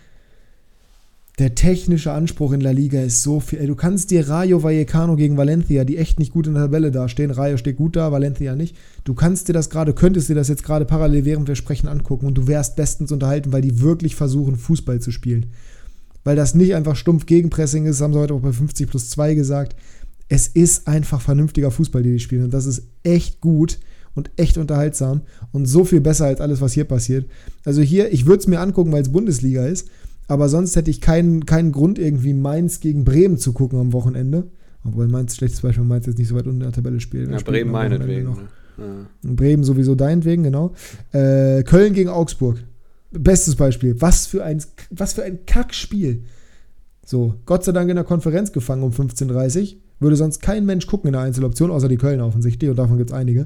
der technische Anspruch in La Liga ist so viel. Ey, du kannst dir Rayo Vallecano gegen Valencia, die echt nicht gut in der Tabelle dastehen. Rayo steht gut da, Valencia nicht. Du kannst dir das gerade, könntest dir das jetzt gerade parallel während wir sprechen angucken und du wärst bestens unterhalten, weil die wirklich versuchen, Fußball zu spielen. weil das nicht einfach stumpf Gegenpressing ist, haben sie heute auch bei 50 plus 2 gesagt. Es ist einfach vernünftiger Fußball, den die spielen. Und das ist echt gut und echt unterhaltsam und so viel besser als alles, was hier passiert. Also hier, ich würde es mir angucken, weil es Bundesliga ist, aber sonst hätte ich keinen, keinen Grund, irgendwie Mainz gegen Bremen zu gucken am Wochenende. Obwohl Mainz, schlechtes Beispiel, Mainz jetzt nicht so weit unter der Tabelle spielt. Ja, Bremen meinetwegen. Noch. Ne? Ja. Bremen sowieso deinetwegen, genau. Äh, Köln gegen Augsburg. Bestes Beispiel. Was für ein, was für ein Kackspiel. So, Gott sei Dank in der Konferenz gefangen um 15.30 Uhr. Würde sonst kein Mensch gucken in der Einzeloption, außer die Kölner offensichtlich, und davon gibt es einige.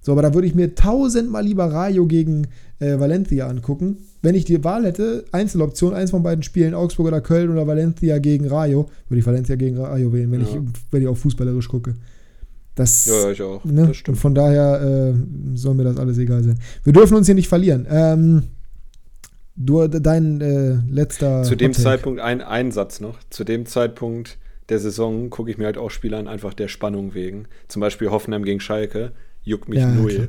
So, aber da würde ich mir tausendmal lieber Rayo gegen äh, Valencia angucken. Wenn ich die Wahl hätte, Einzeloption, eins von beiden Spielen, Augsburg oder Köln oder Valencia gegen Rayo, würde ich Valencia gegen Rayo wählen, wenn, ja. ich, wenn ich auch fußballerisch gucke. Das, ja, ich auch. Ne? Und von daher äh, soll mir das alles egal sein. Wir dürfen uns hier nicht verlieren. Ähm, du, dein äh, letzter. Zu dem Zeitpunkt, ein, ein Satz noch. Zu dem Zeitpunkt der Saison gucke ich mir halt auch Spiele an, einfach der Spannung wegen. Zum Beispiel Hoffenheim gegen Schalke juckt mich ja, null. Klar.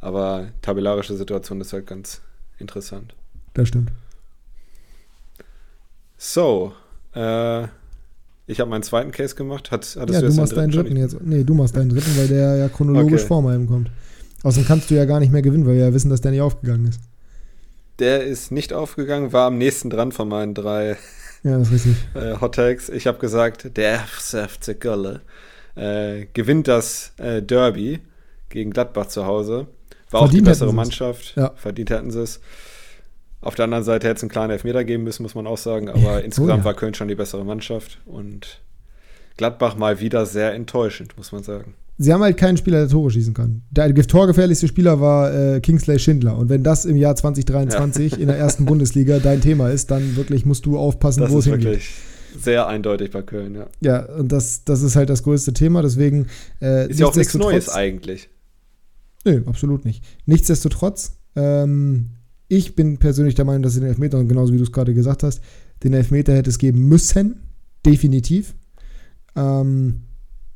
Aber tabellarische Situation ist halt ganz interessant. Das stimmt. So, äh, ich habe meinen zweiten Case gemacht. Hat, hattest ja, du, du machst deinen dritten jetzt. Nee, du machst deinen dritten, weil der ja chronologisch okay. vor meinem kommt. Außerdem kannst du ja gar nicht mehr gewinnen, weil wir ja wissen, dass der nicht aufgegangen ist. Der ist nicht aufgegangen, war am nächsten dran von meinen drei ja, das ist richtig. (laughs) Äh, Hot Takes. Ich habe gesagt, der FC Gölle äh, gewinnt das äh, Derby gegen Gladbach zu Hause. War verdient auch die bessere Mannschaft. Ja. Verdient hätten sie es. Auf der anderen Seite hätte es einen klaren Elfmeter geben müssen, muss man auch sagen. Aber ja, insgesamt oh ja. war Köln schon die bessere Mannschaft. Und Gladbach mal wieder sehr enttäuschend, muss man sagen. Sie haben halt keinen Spieler, der Tore schießen kann. Der torgefährlichste Spieler war äh, Kingsley Schindler. Und wenn das im Jahr 2023 ja. in der ersten Bundesliga dein Thema ist, dann wirklich musst du aufpassen, wo es hingeht. Wirklich Sehr eindeutig bei Köln, ja. Ja, und das, das ist halt das größte Thema. Deswegen. Äh, ist ja auch nichts Neues eigentlich. Nö, absolut nicht. Nichtsdestotrotz, ähm, ich bin persönlich der Meinung, dass den Elfmeter, und genauso wie du es gerade gesagt hast, den Elfmeter hätte es geben müssen. Definitiv. Ähm,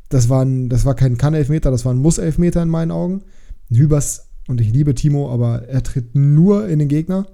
das, war ein, das war kein Kann-Elfmeter, das war ein Muss-Elfmeter in meinen Augen. Hübers, und ich liebe Timo, aber er tritt nur in den Gegner.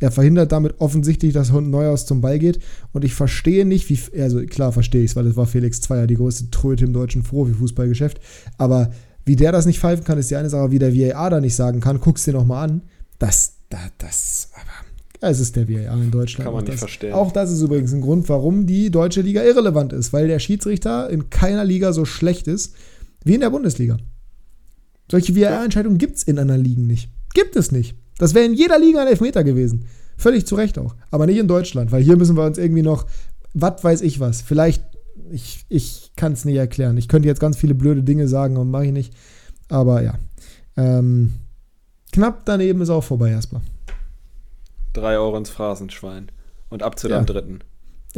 Er verhindert damit offensichtlich, dass Neuhaus zum Ball geht. Und ich verstehe nicht, wie. Also klar verstehe ich es, weil das war Felix Zweier, die größte Tröte im deutschen Profi-Fußballgeschäft. Aber wie der das nicht pfeifen kann, ist die eine Sache, wie der VAR da nicht sagen kann, guck's dir nochmal an. Das, das, das, aber es ist der VAR in Deutschland. Kann man nicht das, verstehen. Auch das ist übrigens ein Grund, warum die deutsche Liga irrelevant ist, weil der Schiedsrichter in keiner Liga so schlecht ist wie in der Bundesliga. Solche VAR-Entscheidungen gibt es in anderen Ligen nicht. Gibt es nicht. Das wäre in jeder Liga ein Elfmeter gewesen. Völlig zu Recht auch. Aber nicht in Deutschland, weil hier müssen wir uns irgendwie noch, was weiß ich was, vielleicht ich, ich kann es nicht erklären. Ich könnte jetzt ganz viele blöde Dinge sagen und mache ich nicht. Aber ja. Ähm, knapp daneben ist auch vorbei erstmal. Drei Euro ins Phrasenschwein. Und ab zu ja. deinem dritten.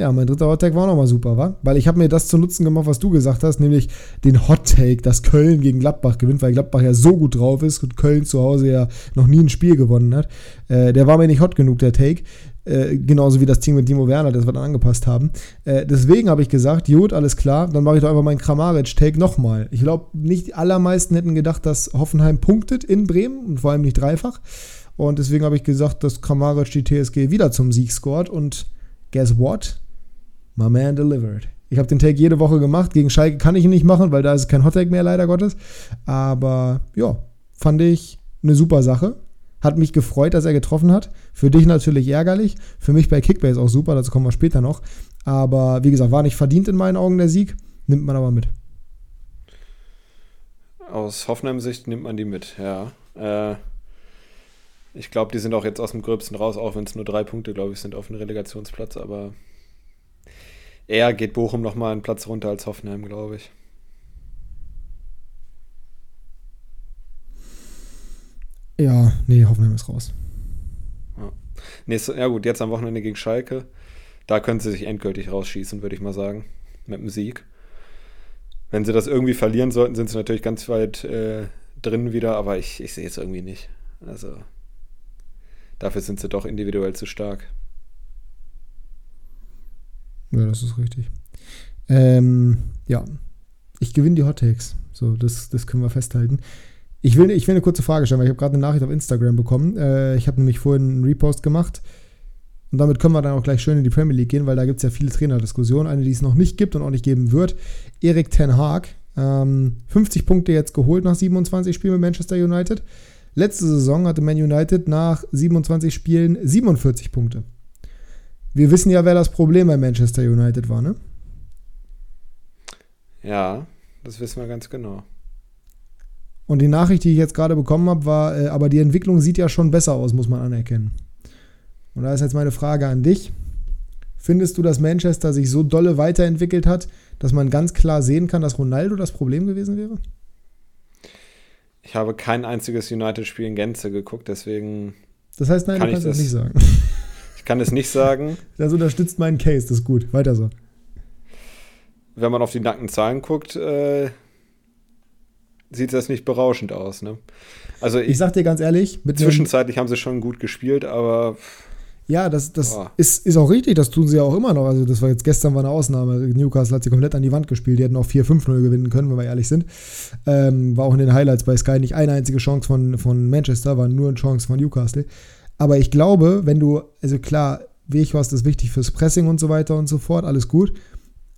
Ja, mein dritter Hot Take war nochmal super, wa? Weil ich habe mir das zu Nutzen gemacht, was du gesagt hast, nämlich den Hot Take, dass Köln gegen Gladbach gewinnt, weil Gladbach ja so gut drauf ist und Köln zu Hause ja noch nie ein Spiel gewonnen hat. Äh, der war mir nicht hot genug, der Take. Äh, genauso wie das Team mit Timo Werner, das wir dann angepasst haben. Äh, deswegen habe ich gesagt, gut, alles klar, dann mache ich doch einfach meinen Kramaric-Take nochmal. Ich glaube, nicht die allermeisten hätten gedacht, dass Hoffenheim punktet in Bremen und vor allem nicht dreifach. Und deswegen habe ich gesagt, dass Kramaric die TSG wieder zum Sieg scored und guess what? My man delivered. Ich habe den Take jede Woche gemacht. Gegen Schalke kann ich ihn nicht machen, weil da ist kein Hot mehr, leider Gottes. Aber ja, fand ich eine super Sache. Hat mich gefreut, dass er getroffen hat. Für dich natürlich ärgerlich. Für mich bei Kickbase auch super, dazu kommen wir später noch. Aber wie gesagt, war nicht verdient in meinen Augen der Sieg. Nimmt man aber mit. Aus Hoffenheim-Sicht nimmt man die mit, ja. Äh, ich glaube, die sind auch jetzt aus dem Gröbsten raus, auch wenn es nur drei Punkte, glaube ich, sind auf dem Relegationsplatz. Aber eher geht Bochum nochmal einen Platz runter als Hoffenheim, glaube ich. Ja, nee, Hoffenheim ist raus. Ja. Nächste, ja gut, jetzt am Wochenende gegen Schalke. Da können sie sich endgültig rausschießen, würde ich mal sagen. Mit dem Sieg. Wenn sie das irgendwie verlieren sollten, sind sie natürlich ganz weit äh, drin wieder, aber ich, ich sehe es irgendwie nicht. Also dafür sind sie doch individuell zu stark. Ja, das ist richtig. Ähm, ja, ich gewinne die Hot Takes. So, das, das können wir festhalten. Ich will, ich will eine kurze Frage stellen, weil ich habe gerade eine Nachricht auf Instagram bekommen. Äh, ich habe nämlich vorhin einen Repost gemacht. Und damit können wir dann auch gleich schön in die Premier League gehen, weil da gibt es ja viele Trainerdiskussionen. Eine, die es noch nicht gibt und auch nicht geben wird. Erik Ten Haag. Ähm, 50 Punkte jetzt geholt nach 27 Spielen mit Manchester United. Letzte Saison hatte Man United nach 27 Spielen 47 Punkte. Wir wissen ja, wer das Problem bei Manchester United war, ne? Ja, das wissen wir ganz genau. Und die Nachricht, die ich jetzt gerade bekommen habe, war, äh, aber die Entwicklung sieht ja schon besser aus, muss man anerkennen. Und da ist jetzt meine Frage an dich. Findest du, dass Manchester sich so dolle weiterentwickelt hat, dass man ganz klar sehen kann, dass Ronaldo das Problem gewesen wäre? Ich habe kein einziges United-Spiel in Gänze geguckt, deswegen. Das heißt, nein, kann du kannst das, das nicht sagen. Ich kann es nicht sagen. Das unterstützt meinen Case, das ist gut. Weiter so. Wenn man auf die nackten Zahlen guckt, äh, sieht das nicht berauschend aus. Ne? Also ich, ich sag dir ganz ehrlich, zwischenzeitlich haben sie schon gut gespielt, aber ja, das, das ist, ist auch richtig, das tun sie ja auch immer noch. Also, das war jetzt gestern war eine Ausnahme. Newcastle hat sie komplett an die Wand gespielt. Die hätten auch 4-5-0 gewinnen können, wenn wir ehrlich sind. Ähm, war auch in den Highlights bei Sky nicht eine einzige Chance von, von Manchester, war nur eine Chance von Newcastle. Aber ich glaube, wenn du, also klar, Weghorst ist wichtig fürs Pressing und so weiter und so fort, alles gut.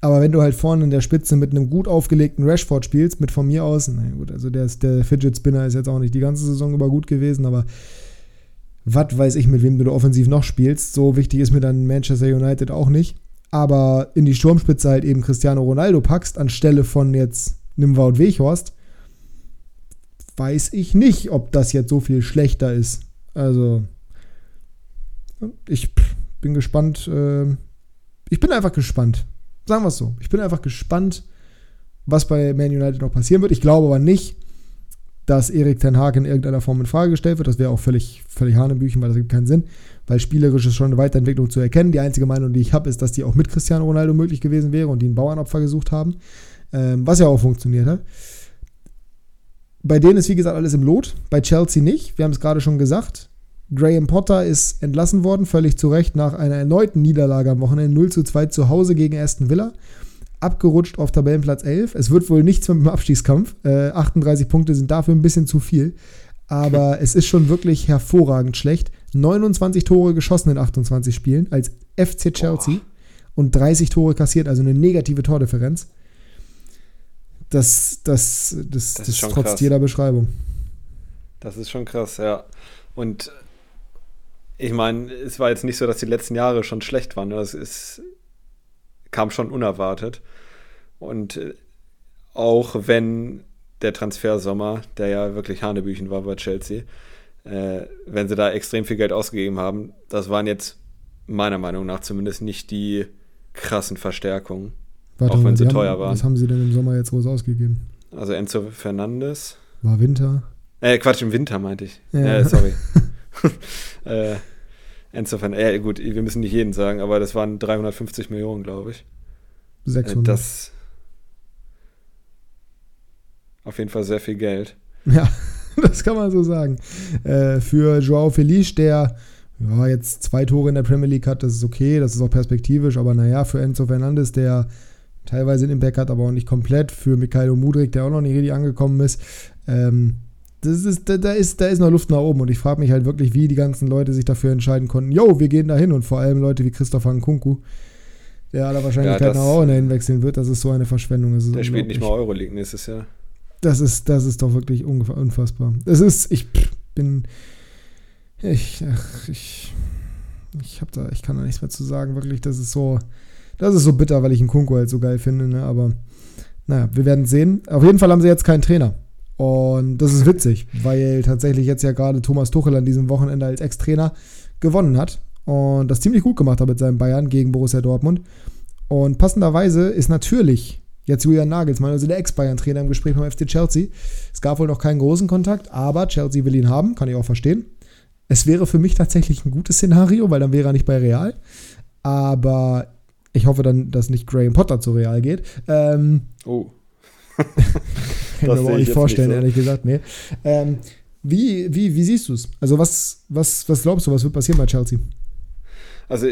Aber wenn du halt vorne in der Spitze mit einem gut aufgelegten Rashford spielst, mit von mir aus, na gut, also der, ist, der Fidget Spinner ist jetzt auch nicht die ganze Saison über gut gewesen, aber was weiß ich, mit wem du da offensiv noch spielst. So wichtig ist mir dann Manchester United auch nicht. Aber in die Sturmspitze halt eben Cristiano Ronaldo packst, anstelle von jetzt einem Wout Weghorst, weiß ich nicht, ob das jetzt so viel schlechter ist. Also, ich bin gespannt. Äh, ich bin einfach gespannt. Sagen wir es so. Ich bin einfach gespannt, was bei Man United noch passieren wird. Ich glaube aber nicht, dass Erik Ten Hag in irgendeiner Form in Frage gestellt wird. Das wäre auch völlig, völlig Hanebüchen, weil das gibt keinen Sinn. Weil spielerisch ist schon eine Weiterentwicklung zu erkennen. Die einzige Meinung, die ich habe, ist, dass die auch mit Cristiano Ronaldo möglich gewesen wäre und die einen Bauernopfer gesucht haben. Ähm, was ja auch funktioniert hat. Bei denen ist, wie gesagt, alles im Lot. Bei Chelsea nicht. Wir haben es gerade schon gesagt. Graham Potter ist entlassen worden, völlig zu Recht, nach einer erneuten Niederlage am Wochenende 0 zu 2 zu Hause gegen Aston Villa abgerutscht auf Tabellenplatz 11. Es wird wohl nichts mehr mit dem Abstiegskampf. Äh, 38 Punkte sind dafür ein bisschen zu viel. Aber (laughs) es ist schon wirklich hervorragend schlecht. 29 Tore geschossen in 28 Spielen als FC Chelsea Boah. und 30 Tore kassiert, also eine negative Tordifferenz. Das, das, das, das, das trotz krass. jeder Beschreibung. Das ist schon krass, ja. Und ich meine, es war jetzt nicht so, dass die letzten Jahre schon schlecht waren. Das ist, kam schon unerwartet. Und äh, auch wenn der Transfersommer, der ja wirklich Hanebüchen war bei Chelsea, äh, wenn sie da extrem viel Geld ausgegeben haben, das waren jetzt meiner Meinung nach zumindest nicht die krassen Verstärkungen. Warte, auch wenn sie teuer haben, waren. Was haben sie denn im Sommer jetzt groß ausgegeben? Also Enzo Fernandes. War Winter. Äh, Quatsch, im Winter meinte ich. Ja. Äh, sorry. (laughs) (laughs) äh, Enzo Fernandes. Äh, gut, wir müssen nicht jeden sagen, aber das waren 350 Millionen, glaube ich. 600. Das auf jeden Fall sehr viel Geld. (laughs) Ja, das kann man so sagen. Äh, für Joao Felice, der ja, jetzt zwei Tore in der Premier League hat, das ist okay, das ist auch perspektivisch, aber naja, für Enzo Fernandes, der teilweise einen Impact hat, aber auch nicht komplett, für Mikhailo Mudrik, der auch noch nicht richtig angekommen ist, ähm, das ist, da, da, ist, da ist noch Luft nach oben und ich frage mich halt wirklich, wie die ganzen Leute sich dafür entscheiden konnten, yo, wir gehen da hin und vor allem Leute wie Christopher Nkunku, der aller Wahrscheinlichkeit ja, nach auch dahin wechseln wird, das ist so eine Verschwendung. der spielt nicht mal Euroleague nächstes Jahr. Das ist, das ist doch wirklich unfassbar. Es ist, ich bin, ich, ach, ich, ich hab da, ich kann da nichts mehr zu sagen, wirklich, das ist so, das ist so bitter, weil ich einen Kunko halt so geil finde, ne, aber naja, wir werden sehen. Auf jeden Fall haben sie jetzt keinen Trainer. Und das ist witzig, weil tatsächlich jetzt ja gerade Thomas Tuchel an diesem Wochenende als Ex-Trainer gewonnen hat und das ziemlich gut gemacht hat mit seinem Bayern gegen Borussia Dortmund. Und passenderweise ist natürlich Jetzt Julian Nagelsmann, also der Ex-Bayern-Trainer im Gespräch beim FC Chelsea. Es gab wohl noch keinen großen Kontakt, aber Chelsea will ihn haben, kann ich auch verstehen. Es wäre für mich tatsächlich ein gutes Szenario, weil dann wäre er nicht bei Real. Aber ich hoffe dann, dass nicht Graham Potter zu Real geht. Ähm, oh. (laughs) kann ich mir auch nicht vorstellen, nicht so. ehrlich gesagt. Nee. Ähm, wie, wie, wie siehst du es? Also, was, was, was glaubst du, was wird passieren bei Chelsea? Also,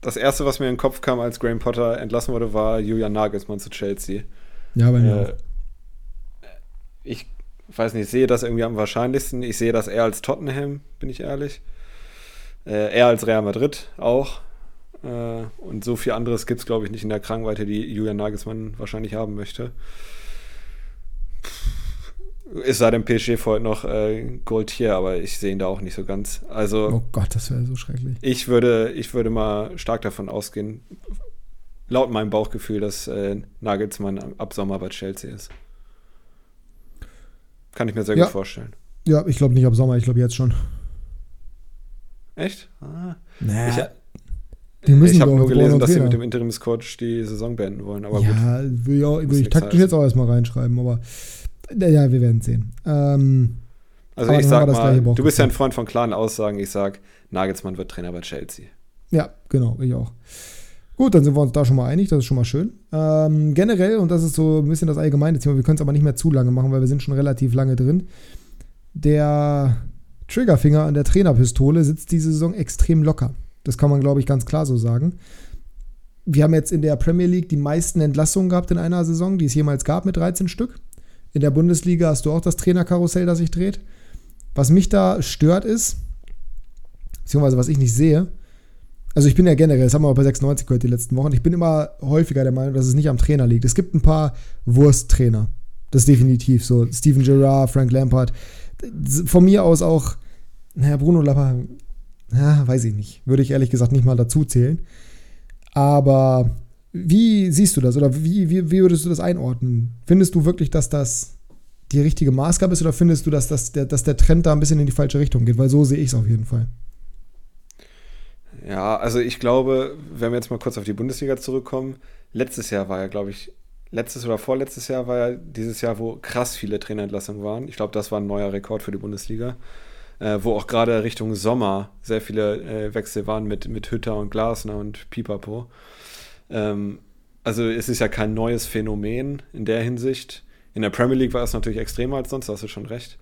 das erste, was mir in den Kopf kam, als Graham Potter entlassen wurde, war Julian Nagelsmann zu Chelsea. Ja, bei mir äh, Ich weiß nicht, ich sehe das irgendwie am wahrscheinlichsten. Ich sehe das eher als Tottenham, bin ich ehrlich. Äh, er als Real Madrid auch. Äh, und so viel anderes gibt es, glaube ich, nicht in der Kragenweite, die Julian Nagelsmann wahrscheinlich haben möchte. Es sei denn, PSG folgt noch äh, Goldtier, aber ich sehe ihn da auch nicht so ganz. Also, oh Gott, das wäre so schrecklich. Ich würde, ich würde mal stark davon ausgehen, laut meinem Bauchgefühl, dass äh, Nagelsmann ab Sommer bei Chelsea ist. Kann ich mir sehr ja. gut vorstellen. Ja, ich glaube nicht ab Sommer, ich glaube jetzt schon. Echt? Ah. Naja, ich habe nur gelesen, dass sie mit dem Interimscoach die Saison beenden wollen. Aber ja, gut. will ich, auch, will ich taktisch heißen. jetzt auch erstmal reinschreiben, aber ja, wir werden sehen. Ähm, also ich sag mal, du bist ja ein Freund von klaren Aussagen. Ich sag, Nagelsmann wird Trainer bei Chelsea. Ja, genau, ich auch. Gut, dann sind wir uns da schon mal einig, das ist schon mal schön. Ähm, generell, und das ist so ein bisschen das allgemeine Thema, wir können es aber nicht mehr zu lange machen, weil wir sind schon relativ lange drin. Der Triggerfinger an der Trainerpistole sitzt diese Saison extrem locker. Das kann man, glaube ich, ganz klar so sagen. Wir haben jetzt in der Premier League die meisten Entlassungen gehabt in einer Saison, die es jemals gab, mit 13 Stück. In der Bundesliga hast du auch das Trainerkarussell, das sich dreht. Was mich da stört ist, beziehungsweise was ich nicht sehe, also ich bin ja generell, das haben wir auch bei 96 gehört die letzten Wochen, ich bin immer häufiger der Meinung, dass es nicht am Trainer liegt. Es gibt ein paar Wursttrainer. Das ist definitiv so. Steven Gerrard, Frank Lampard. Von mir aus auch, naja, Bruno Lapper, ja, weiß ich nicht. Würde ich ehrlich gesagt nicht mal dazu zählen. Aber wie siehst du das oder wie, wie, wie würdest du das einordnen? Findest du wirklich, dass das die richtige Maßgabe ist oder findest du, dass, das, der, dass der Trend da ein bisschen in die falsche Richtung geht? Weil so sehe ich es auf jeden Fall. Ja, also ich glaube, wenn wir jetzt mal kurz auf die Bundesliga zurückkommen, letztes Jahr war ja, glaube ich, letztes oder vorletztes Jahr war ja dieses Jahr, wo krass viele Trainerentlassungen waren. Ich glaube, das war ein neuer Rekord für die Bundesliga. Äh, wo auch gerade Richtung Sommer sehr viele äh, Wechsel waren mit, mit Hütter und Glasner und Pipapo. Ähm, also es ist ja kein neues Phänomen in der Hinsicht. In der Premier League war es natürlich extremer als sonst, hast du schon recht.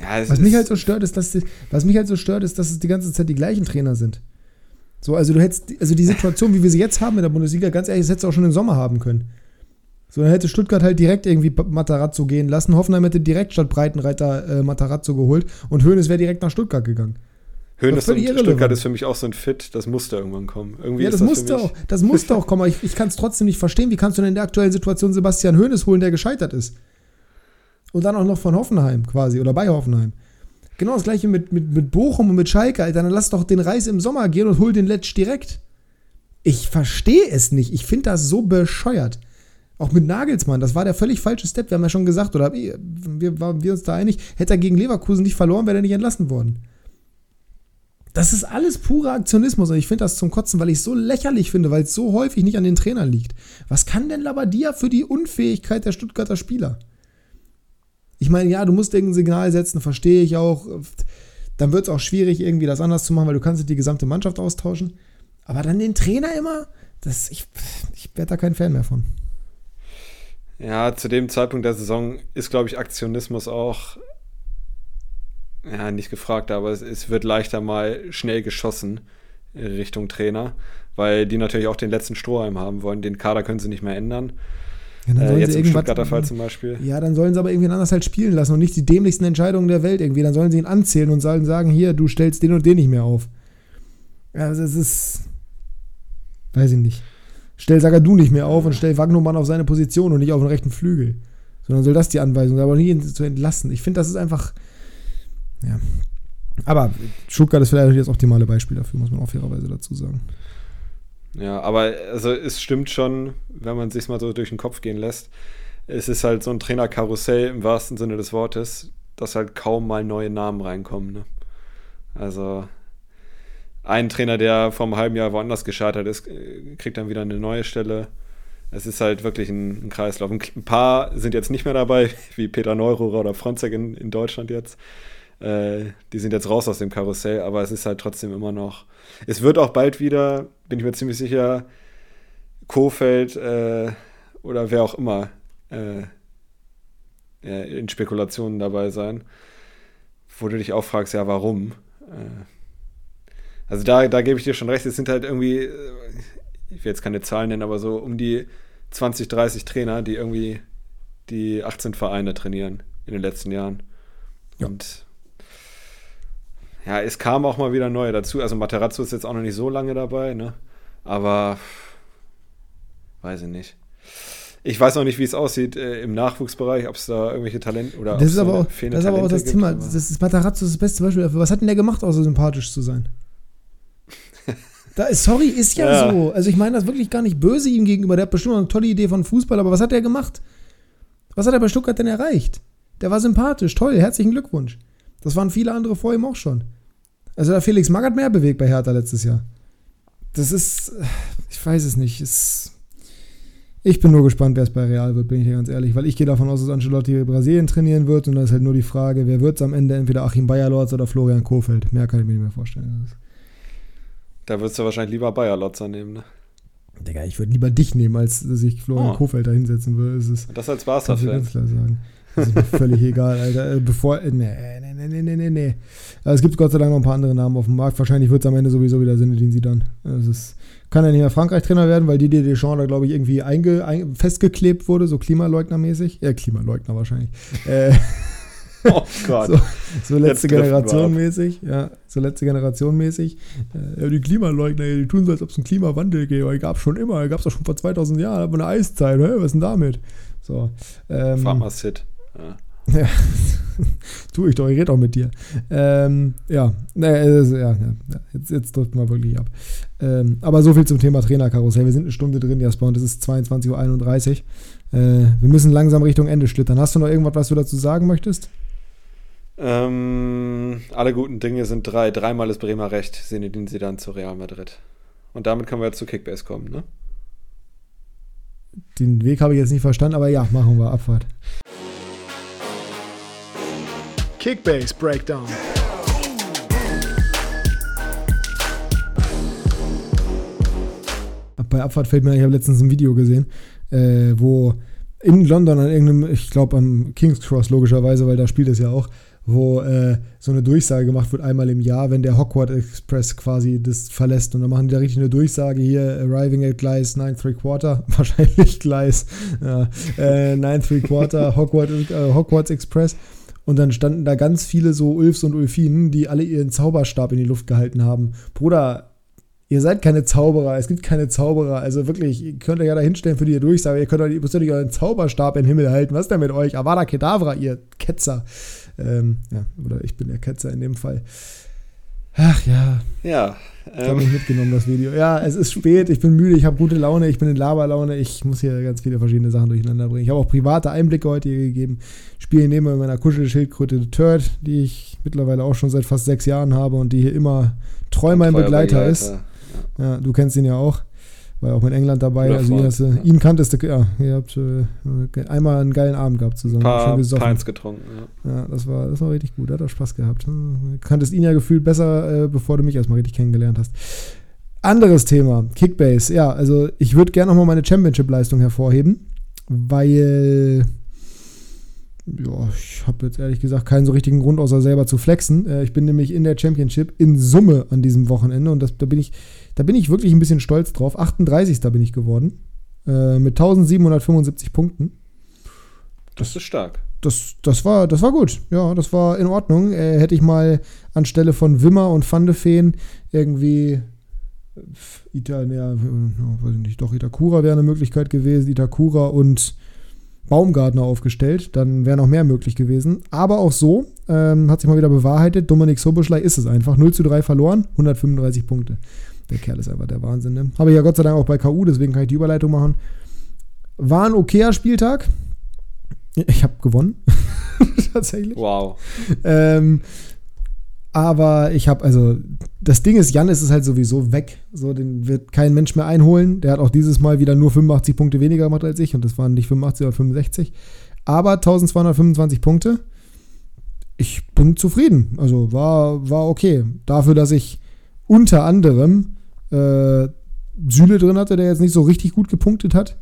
Ja, was mich halt so stört, ist, dass die, was mich halt so stört, ist, dass es die ganze Zeit die gleichen Trainer sind. So, also du hättest, also die Situation, wie wir sie jetzt haben in der Bundesliga, ganz ehrlich, das hättest du auch schon im Sommer haben können. So, dann hätte Stuttgart halt direkt irgendwie Matarazzo gehen lassen. Hoffenheim hätte direkt statt Breitenreiter äh, Matarazzo geholt und Hoeneß wäre direkt nach Stuttgart gegangen. Hoeneß und Stuttgart ist für mich auch so ein Fit, das musste irgendwann kommen. Irgendwie ja, das, das musste auch, das musste auch (laughs) kommen, aber ich, ich kann es trotzdem nicht verstehen. Wie kannst du denn in der aktuellen Situation Sebastian Hoeneß holen, der gescheitert ist? Und dann auch noch von Hoffenheim quasi oder bei Hoffenheim. Genau das gleiche mit, mit, mit Bochum und mit Schalke, Alter. Dann lass doch den Reis im Sommer gehen und hol den Letsch direkt. Ich verstehe es nicht. Ich finde das so bescheuert. Auch mit Nagelsmann, das war der völlig falsche Step. Wir haben ja schon gesagt, oder wir, waren wir uns da einig, hätte er gegen Leverkusen nicht verloren, wäre er nicht entlassen worden. Das ist alles purer Aktionismus und ich finde das zum Kotzen, weil ich es so lächerlich finde, weil es so häufig nicht an den Trainern liegt. Was kann denn Labadia für die Unfähigkeit der Stuttgarter Spieler? Ich meine, ja, du musst irgendein Signal setzen, verstehe ich auch. Dann wird es auch schwierig, irgendwie das anders zu machen, weil du kannst die gesamte Mannschaft austauschen. Aber dann den Trainer immer, das, ich, ich werde da kein Fan mehr von. Ja, zu dem Zeitpunkt der Saison ist, glaube ich, Aktionismus auch ja, nicht gefragt, aber es, es, wird leichter mal schnell geschossen Richtung Trainer, weil die natürlich auch den letzten Strohhalm haben wollen. Den Kader können sie nicht mehr ändern. Ja, äh, jetzt im Stuttgarter Fall zum Beispiel. Ja, dann sollen sie aber irgendwie anders halt spielen lassen und nicht die dämlichsten Entscheidungen der Welt irgendwie. Dann sollen sie ihn anzählen und sollen sagen, hier, du stellst den und den nicht mehr auf. Ja, das ist. Weiß ich nicht stell Sagadu nicht mehr auf und stell Wagnumann auf seine Position und nicht auf den rechten Flügel. Sondern soll das die Anweisung sein, aber nie zu entlassen. Ich finde, das ist einfach. Ja. Aber Stuttgart ist vielleicht nicht das optimale Beispiel dafür, muss man auch fairerweise dazu sagen. Ja, aber also es stimmt schon, wenn man sich mal so durch den Kopf gehen lässt. Es ist halt so ein Trainerkarussell im wahrsten Sinne des Wortes, dass halt kaum mal neue Namen reinkommen. Ne? Also ein Trainer, der vor einem halben Jahr woanders gescheitert ist, kriegt dann wieder eine neue Stelle. Es ist halt wirklich ein, ein Kreislauf. Ein, paar sind jetzt nicht mehr dabei, (laughs) wie Peter Neururer oder Fronzek in, in Deutschland jetzt. Äh, die sind jetzt raus aus dem Karussell, aber es ist halt trotzdem immer noch. Es wird auch bald wieder, bin ich mir ziemlich sicher, Kofeld äh, oder wer auch immer äh, in Spekulationen dabei sein, wo du dich auch fragst, ja, warum? Also da, da gebe ich dir schon recht, es sind halt irgendwie, äh, ich will jetzt keine Zahlen nennen, aber so um die 20, 30 Trainer, die irgendwie die 18 Vereine trainieren in den letzten Jahren. Ja. Und ja, es kam auch mal wieder neue dazu. Also Materazzo ist jetzt auch noch nicht so lange dabei, ne? Aber weiß ich nicht. Ich weiß noch nicht, wie es aussieht äh, im Nachwuchsbereich, ob es da irgendwelche Talente oder das ist aber auch, das ist aber auch das gibt, Thema. Das ist Matarazzo das beste Beispiel dafür. Was hat denn der gemacht, außer sympathisch zu sein? Da sorry, ist ja, ja, so. Also ich meine das wirklich gar nicht böse ihm gegenüber. Der hat bestimmt eine tolle Idee von Fußball, aber was hat er gemacht? Was hat er bei Stuttgart denn erreicht? Der war sympathisch, toll, herzlichen Glückwunsch. Das waren viele andere vor ihm auch schon. Also der Felix Magath mehr bewegt bei Hertha letztes Jahr. Das ist, ich weiß es nicht. Es, ich bin nur gespannt, wer es bei Real wird, bin ich dir ganz ehrlich, weil ich gehe davon aus, dass Ancelotti Brasilien trainieren wird und da ist halt nur die Frage, wer wird es am Ende, entweder Achim Bayerlotz oder Florian Kofeld. Mehr kann ich mir nicht mehr vorstellen. Da würdest du wahrscheinlich lieber Bayerlotzer nehmen, ne? Digga, ich würde lieber dich nehmen, als dass ich Florian oh. Kofeld da hinsetzen würde. Das als Barca-Fan. ganz klar sagen. Das ist mir völlig egal, Alter. Äh, bevor. Nee, nee, nee, nee, nee, nee. Also es gibt Gott sei Dank noch ein paar andere Namen auf dem Markt. Wahrscheinlich wird es am Ende sowieso wieder Sinne, sie dann. Es ist, kann ja nicht mehr Frankreich-Trainer werden, weil Didier Deschamps da, glaube ich, irgendwie einge, ein, festgeklebt wurde, so Klimaleugner-mäßig. Ja, Klimaleugner wahrscheinlich. äh, (laughs) (laughs) Oh Gott. So, so letzte Generation mäßig. Ja, so letzte Generation mäßig. Äh, ja, die Klimaleugner, die tun so, als ob es einen Klimawandel gäbe. Gab es schon immer. Gab es doch schon vor 2000 Jahren. Aber eine Eiszeit. Hä? Was ist denn damit? So. Ähm, Pharmacit. Ja. (laughs) Ja, (laughs) tu ich doch, ich rede auch mit dir. Ähm, ja, äh, ja, jetzt, jetzt drückt mal wirklich ab. Ähm, aber so viel zum Thema Trainerkarussell. Wir sind eine Stunde drin, Jasper, und es ist 22.31 Uhr. Äh, wir müssen langsam Richtung Ende schlittern. Hast du noch irgendwas, was du dazu sagen möchtest? Ähm, alle guten Dinge sind drei. Dreimal ist Bremer recht, Sinedin sie dann zu Real Madrid. Und damit können wir jetzt zu Kickbase kommen, ne? Den Weg habe ich jetzt nicht verstanden, aber ja, machen wir Abfahrt. Kickbase Breakdown. Bei Abfahrt fällt mir, ich habe letztens ein Video gesehen, äh, wo in London an irgendeinem, ich glaube am King's Cross logischerweise, weil da spielt es ja auch, wo äh, so eine Durchsage gemacht wird einmal im Jahr, wenn der Hogwarts Express quasi das verlässt. Und dann machen die da richtig eine Durchsage hier, arriving at Gleis 9 3 Quarter, (laughs) wahrscheinlich Gleis, ja, äh, 9 3 Quarter, Hogwarts, äh, Hogwarts Express. Und dann standen da ganz viele so Ulfs und Ulfinen, die alle ihren Zauberstab in die Luft gehalten haben. Bruder, ihr seid keine Zauberer, es gibt keine Zauberer. Also wirklich, ihr könnt euch ja da hinstellen für die Durchsage, ihr könnt euch euren Zauberstab in den Himmel halten. Was ist denn mit euch? Avada Kedavra, ihr Ketzer. Ähm, ja, oder ich bin der Ketzer in dem Fall. Ach ja. Ja. Ähm. Ich habe mich mitgenommen, das Video. Ja, es ist spät, ich bin müde, ich habe gute Laune, ich bin in Laberlaune, ich muss hier ganz viele verschiedene Sachen durcheinander bringen. Ich habe auch private Einblicke heute hier gegeben. Spiele neben meiner Kuschelschildkröte Turd, die ich mittlerweile auch schon seit fast sechs Jahren habe und die hier immer treu mein Begleiter, Begleiter ist. Ja. ja. du kennst ihn ja auch war auch in England dabei. Oder also ihn, hast, ja. ihn kanntest du, ja, ihr habt äh, einmal einen geilen Abend gehabt zusammen. Ein paar gesoffen. Pints getrunken, ja. ja. das war, das war richtig gut, hat auch Spaß gehabt. Du kanntest ihn ja gefühlt besser, äh, bevor du mich erstmal richtig kennengelernt hast. Anderes Thema, Kickbase. Ja, also ich würde gerne nochmal meine Championship-Leistung hervorheben, weil ja, ich habe jetzt ehrlich gesagt keinen so richtigen Grund, außer selber zu flexen. Äh, ich bin nämlich in der Championship in Summe an diesem Wochenende und das, da bin ich da bin ich wirklich ein bisschen stolz drauf. 38. bin ich geworden. Äh, mit 1775 Punkten. Das, das ist stark. Das, das, war, das war gut. Ja, das war in Ordnung. Äh, hätte ich mal anstelle von Wimmer und Van de Feen irgendwie Ita, ja, weiß ich nicht, doch Itakura wäre eine Möglichkeit gewesen. Itakura und Baumgartner aufgestellt, dann wäre noch mehr möglich gewesen. Aber auch so ähm, hat sich mal wieder bewahrheitet. Dominik Soboschlei ist es einfach. 0 zu 3 verloren, 135 Punkte. Der Kerl ist einfach der Wahnsinn. Ne? Habe ich ja Gott sei Dank auch bei KU, deswegen kann ich die Überleitung machen. War ein okayer Spieltag. Ich habe gewonnen. (laughs) Tatsächlich. Wow. Ähm, aber ich habe, also, das Ding ist, Jan ist es halt sowieso weg. So, den wird kein Mensch mehr einholen. Der hat auch dieses Mal wieder nur 85 Punkte weniger gemacht als ich. Und das waren nicht 85 oder 65. Aber 1225 Punkte. Ich bin zufrieden. Also war, war okay. Dafür, dass ich unter anderem äh, Süle drin hatte, der jetzt nicht so richtig gut gepunktet hat.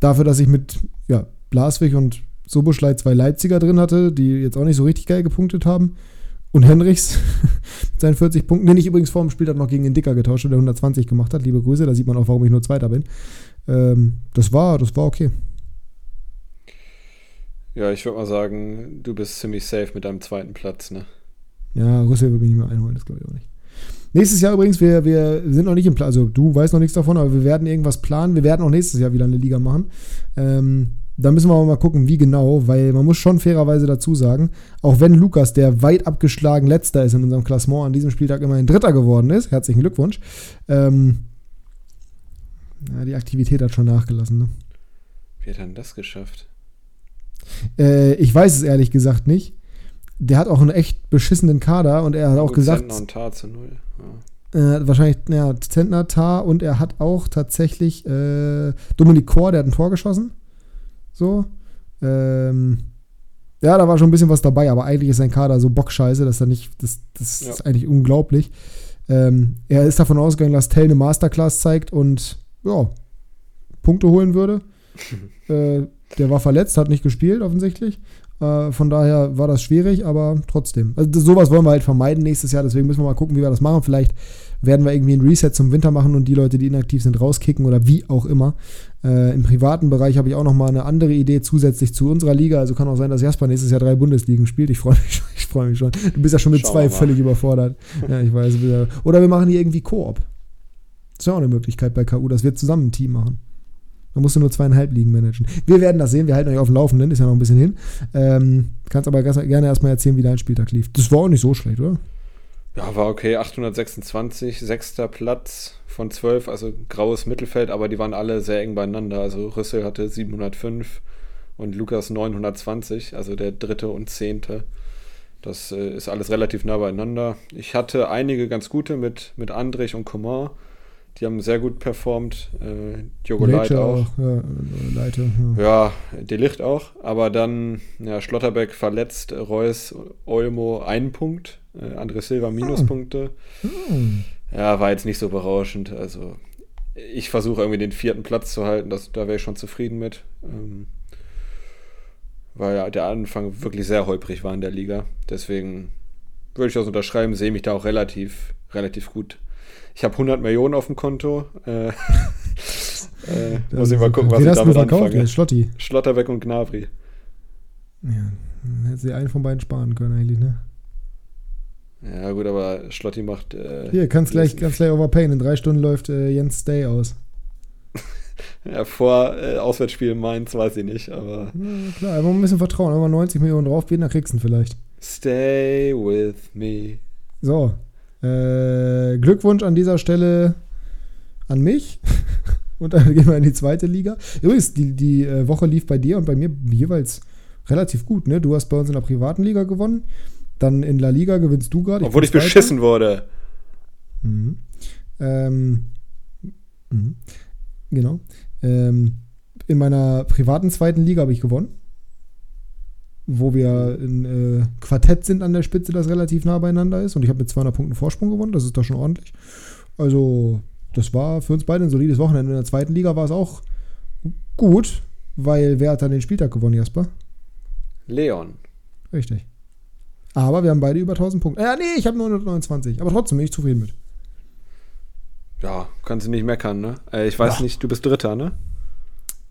Dafür, dass ich mit ja, Blaswig und Soboschlei zwei Leipziger drin hatte, die jetzt auch nicht so richtig geil gepunktet haben. Und Henrichs (laughs) mit seinen 40 Punkten, den ich übrigens vor dem Spiel noch gegen den Dicker getauscht der 120 gemacht hat. Liebe Grüße, da sieht man auch, warum ich nur Zweiter bin. Ähm, das, war, das war okay. Ja, ich würde mal sagen, du bist ziemlich safe mit deinem zweiten Platz, ne? Ja, Rüssel würde mich nicht mehr einholen, das glaube ich auch nicht. Nächstes Jahr übrigens, wir, wir sind noch nicht im Plan, also du weißt noch nichts davon, aber wir werden irgendwas planen. Wir werden auch nächstes Jahr wieder eine Liga machen. Ähm, da müssen wir aber mal gucken, wie genau, weil man muss schon fairerweise dazu sagen, auch wenn Lukas, der weit abgeschlagen letzter ist in unserem Klassement, an diesem Spieltag immerhin Dritter geworden ist, herzlichen Glückwunsch, ähm, ja, die Aktivität hat schon nachgelassen. Ne? Wie hat er denn das geschafft? Äh, ich weiß es ehrlich gesagt nicht. Der hat auch einen echt beschissenen Kader und er hat auch Gut, gesagt. Zentner und Tar zu null. Ja. Äh, wahrscheinlich, ja, Zentner, Tar und er hat auch tatsächlich äh, Dominik Kor, der hat ein Tor geschossen. So. Ähm, ja, da war schon ein bisschen was dabei, aber eigentlich ist sein Kader so bockscheiße, dass er nicht, das, das Ja. ist eigentlich unglaublich. Ähm, er ist davon ausgegangen, dass Tell eine Masterclass zeigt und ja, Punkte holen würde. (laughs) äh, der war verletzt, hat nicht gespielt, offensichtlich. Äh, von daher war das schwierig, aber trotzdem. Also das, sowas wollen wir halt vermeiden nächstes Jahr, deswegen müssen wir mal gucken, wie wir das machen. Vielleicht werden wir irgendwie ein Reset zum Winter machen und die Leute, die inaktiv sind, rauskicken oder wie auch immer. Äh, Im privaten Bereich habe ich auch noch mal eine andere Idee zusätzlich zu unserer Liga. Also kann auch sein, dass Jasper nächstes Jahr drei Bundesligen spielt. Ich freue mich, schon- (laughs) ich freue mich schon. Du bist ja schon mit Schauen zwei völlig überfordert. Ja, ich weiß. Oder wir machen hier irgendwie Koop. Das ist ja auch eine Möglichkeit bei KU, dass wir zusammen ein Team machen. Da musst nur zweieinhalb Ligen managen. Wir werden das sehen, wir halten euch auf dem Laufenden, ist ja noch ein bisschen hin. Ähm, kannst aber gerne erstmal erzählen, wie dein Spieltag lief. Das war auch nicht so schlecht, oder? Ja, war okay. 826, sechster Platz von 12, also graues Mittelfeld, aber die waren alle sehr eng beieinander. Also Rüssel hatte 705 und Lukas 920, also der dritte und zehnte. Das äh, ist alles relativ nah beieinander. Ich hatte einige ganz gute mit, mit Andrich und Coman. Die haben sehr gut performt. Äh, Diogo Leit Leite auch. Ja, äh, Leite, ja. Ja, Delicht auch, aber dann ja, Schlotterbeck verletzt, Reus, Olmo einen Punkt, äh, André Silva Minuspunkte. Hm. Ja, war jetzt nicht so berauschend. Also ich versuche irgendwie den vierten Platz zu halten, das, da wäre ich schon zufrieden mit. Ähm, weil ja der Anfang wirklich sehr holprig war in der Liga. Deswegen würde ich das unterschreiben, sehe mich da auch relativ, relativ gut. Ich habe 100 Millionen auf dem Konto. Äh, (laughs) äh, muss ich mal gucken, was ich damit verkauft? anfange. Jetzt Schlotti. Schlotterbeck und Gnabry. Ja, dann hätte sie einen von beiden sparen können eigentlich, ne? Ja, gut, aber Schlotti macht. Äh, Hier, kannst gleich, kannst gleich overpayen. In drei Stunden läuft äh, Jens Stay aus. (laughs) Ja, vor äh, Auswärtsspiel Mainz weiß ich nicht, aber. Ja, klar, einfach ein bisschen vertrauen. Wenn wir 90 Millionen draufbieten, dann kriegst du ihn vielleicht. Stay with me. So. Äh, Glückwunsch an dieser Stelle an mich. (laughs) Und dann gehen wir in die zweite Liga. Übrigens, die, die äh, Woche lief bei dir und bei mir jeweils relativ gut. Ne? Du hast bei uns in der privaten Liga gewonnen. Dann in La Liga gewinnst du gerade. Obwohl ich Zweiter. beschissen wurde. Mhm. Ähm, mhm. Genau. Ähm, in meiner privaten zweiten Liga habe ich gewonnen. Wo wir in äh, Quartett sind an der Spitze, das relativ nah beieinander ist. Und ich habe mit 200 Punkten Vorsprung gewonnen. Das ist doch schon ordentlich. Also, das war für uns beide ein solides Wochenende. In der zweiten Liga war es auch gut, weil wer hat dann den Spieltag gewonnen, Jasper? Leon. Richtig. Aber wir haben beide über 1000 Punkte. Ja, nee, ich habe nur 129. Aber trotzdem bin ich zufrieden mit. Ja, kannst du nicht meckern, ne? Äh, ich weiß Ja. nicht, du bist Dritter, ne?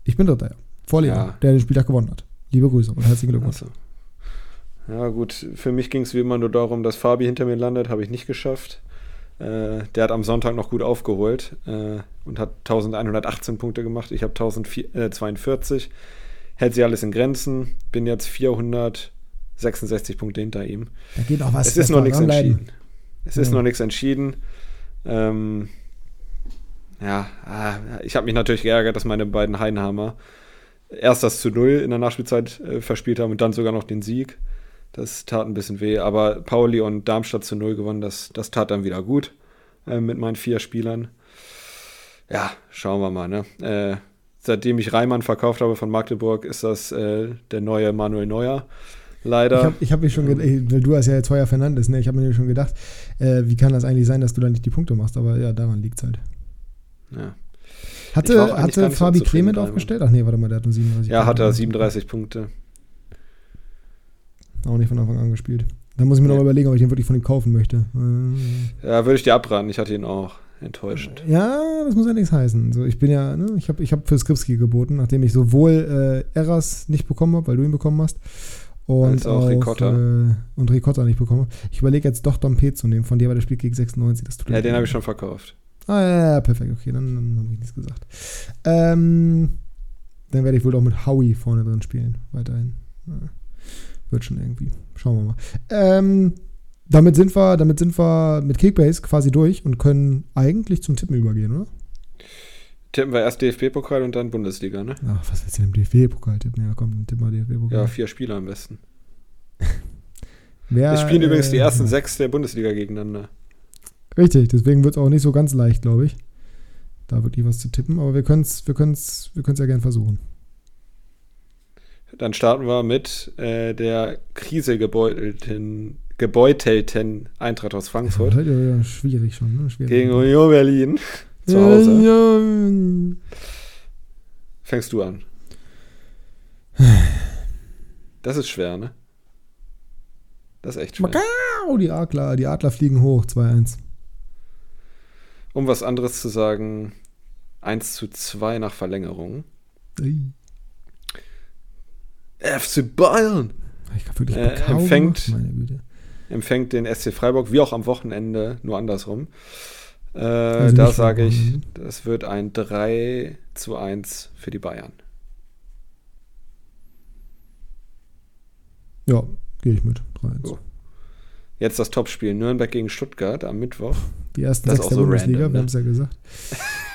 Ich bin Dritter, ja. Vor Leon, Ja. der den Spieltag gewonnen hat. Liebe Grüße und herzlichen Glückwunsch. Achso. Ja, gut, für mich ging es wie immer nur darum, dass Fabi hinter mir landet, habe ich nicht geschafft. Äh, der hat am Sonntag noch gut aufgeholt äh, und hat 1118 Punkte gemacht. Ich habe 1042. Hält sich alles in Grenzen. Bin jetzt 466 Punkte hinter ihm. Da geht noch was. es ist noch nichts dranbleiben. entschieden. Es ist Ja. noch nichts entschieden. Ähm, ja, ah, ich habe mich natürlich geärgert, dass meine beiden Heidenhammer erst das zu Null in der Nachspielzeit äh, verspielt haben und dann sogar noch den Sieg. Das tat ein bisschen weh, aber Pauli und Darmstadt zu Null gewonnen, das, das tat dann wieder gut äh, mit meinen vier Spielern. Ja, schauen wir mal. Ne? Äh, seitdem ich Reimann verkauft habe von Magdeburg, ist das äh, der neue Manuel Neuer. Leider. Ich habe hab mich schon gedacht, weil du hast ja jetzt Heuer Fernandes, ne? Ich habe mir schon gedacht, äh, wie kann das eigentlich sein, dass du da nicht die Punkte machst? Aber ja, daran liegt es halt. ja. War Hatte, hatte Fabi Clement aufgestellt? Ach nee, warte mal, der hat nur 37 Ja, hat Punkte. er 37 Punkte. Auch nicht von Anfang an gespielt. Dann muss ich mir Nee. noch überlegen, ob ich den wirklich von ihm kaufen möchte. Ja, würde ich dir abraten. Ich hatte ihn auch enttäuschend. Ja, das muss ja nichts heißen. So, ich bin ja, ne, ich habe ich hab für Skripski geboten, nachdem ich sowohl äh, Eras nicht bekommen habe, weil du ihn bekommen hast, Und auch auch Ricotta. Äh, und Ricotta nicht bekomme. Ich überlege jetzt doch Dompe zu nehmen, von dir, weil der spielt gegen 96. Das tut Ja, den habe ich schon verkauft. Ah, ja, ja, perfekt, okay, dann, dann habe ich nichts gesagt. Ähm, dann werde ich wohl auch mit Howie vorne drin spielen, weiterhin. Ja, wird schon irgendwie. Schauen wir mal. Ähm, damit sind wir, damit sind wir mit Kickbase quasi durch und können eigentlich zum Tippen übergehen, oder? Tippen wir erst DFB-Pokal und dann Bundesliga, ne? Ach, was willst du denn im DFB-Pokal tippen? Ja, komm, dann tippen wir DFB-Pokal. Ja, vier Spieler am besten. (laughs) Wer, Wir spielen übrigens die äh, ersten sechs der Bundesliga gegeneinander. Richtig, deswegen wird es auch nicht so ganz leicht, glaube ich, da wirklich was zu tippen. Aber wir können es wir können's, wir können's ja gern versuchen. Dann starten wir mit äh, der krisegebeutelten gebeutelten Eintracht aus Frankfurt heute ja schwierig schon, ne? Schwierig. gegen Union Berlin (laughs) zu Hause. Ja, Fängst du an. Das ist schwer, ne? Das ist echt schwer. Macau, die Adler, die Adler fliegen hoch, 2-1. Um was anderes zu sagen, 1 zu 2 nach Verlängerung. Ey, FC Bayern Ich wirklich Äh, empfängt- empfängt den SC Freiburg, wie auch am Wochenende, nur andersrum. Äh, Also da sage ich, das wird ein 3 zu 1 für die Bayern. Ja, gehe ich mit. 3-1. So. Jetzt das Topspiel Nürnberg gegen Stuttgart am Mittwoch. Die ersten Das ist sechs auch der so Bundesliga, random, wir ne? haben es ja gesagt. (laughs)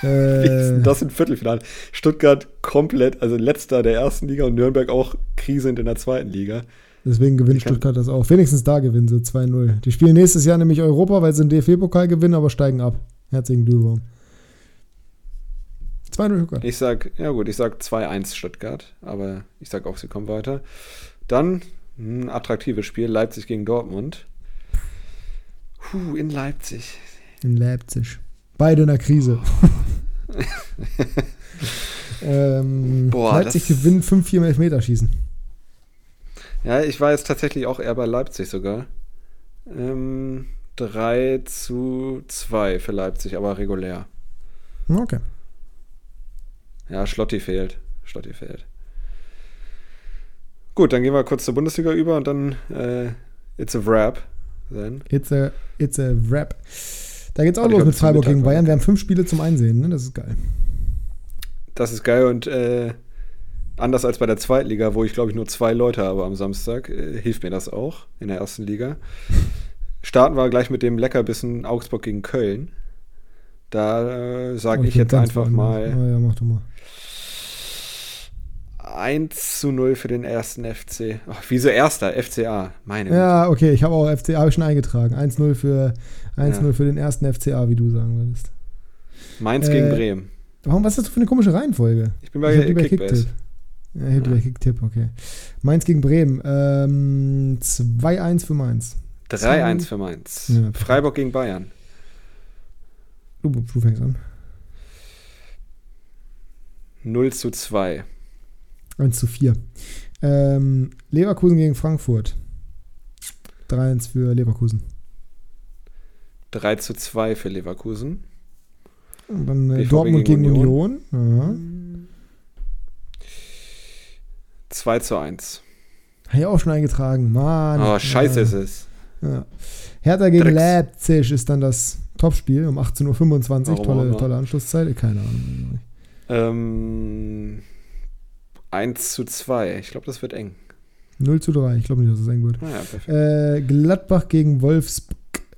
Äh, das im Viertelfinale? Stuttgart komplett, also letzter der ersten Liga und Nürnberg auch krisend in der zweiten Liga. deswegen gewinnt Stuttgart das auch. Wenigstens da gewinnen sie 2-0. Die spielen nächstes Jahr nämlich Europa, weil sie den DFB-Pokal gewinnen, aber steigen ab. Herzlichen Glückwunsch. 2-0 Stuttgart. Ich sag, ja gut, ich sag 2-1 Stuttgart, aber ich sag auch, sie kommen weiter. Dann ein attraktives Spiel, Leipzig gegen Dortmund. Puh, in Leipzig. In Leipzig. Beide in der Krise. (laughs) ähm, Boah, Leipzig gewinnt 5-4 im Elfmeterschießen. Ja, ich war jetzt tatsächlich auch eher bei Leipzig sogar. Ähm, 3 zu 2 für Leipzig, aber regulär. Okay. Ja, Schlotti fehlt. Schlotti fehlt. Gut, dann gehen wir kurz zur Bundesliga über und dann äh, It's a Wrap. Then. It's a, it's a Rap. Da geht's auch ich los mit Freiburg gegen Bayern. Wir haben fünf Spiele zum Einsehen, ne? Das ist geil. Das ist geil und äh, anders als bei der Zweitliga, wo ich glaube ich nur zwei Leute habe am Samstag, äh, hilft mir das auch in der ersten Liga. Starten wir gleich mit dem Leckerbissen Augsburg gegen Köln. Da äh, sage Oh, ich bin jetzt einfach mal Ah, ja, mach du mal. 1 zu 0 für den ersten FC. Ach, wieso erster? FCA. Meine. Ja, okay, ich habe auch FCA schon eingetragen. 1-0 für, 1 Ja. für den ersten FCA, wie du sagen würdest. Mainz Äh, gegen Bremen. Warum, was ist das für eine komische Reihenfolge? Ich bin bei ich bei. Kicktipp. Ja, ich Ja. Kicktipp, okay. Mainz gegen Bremen. Ähm, 2-1 für Mainz. 3-1 für Mainz. Ja. Freiburg gegen Bayern. Du, du fängst an. 0 zu 2. 1 zu 4. Ähm, Leverkusen gegen Frankfurt. 3-1 für Leverkusen. 3 zu 2 für Leverkusen. Und dann äh, Dortmund gegen gegen Union. Ja. 2 zu 1. Habe ich auch schon eingetragen. Mann. Oh, scheiße ja. ist es. Ja. Hertha gegen Drecks. Leipzig ist dann das Topspiel um 18.25 Uhr. Tolle, tolle Anschlusszeit. Keine Ahnung. Ähm, 1 zu 2. Ich glaube, das wird eng. 0 zu 3. Ich glaube nicht, dass es eng wird. Naja, perfekt. Äh, Gladbach gegen Wolfsburg.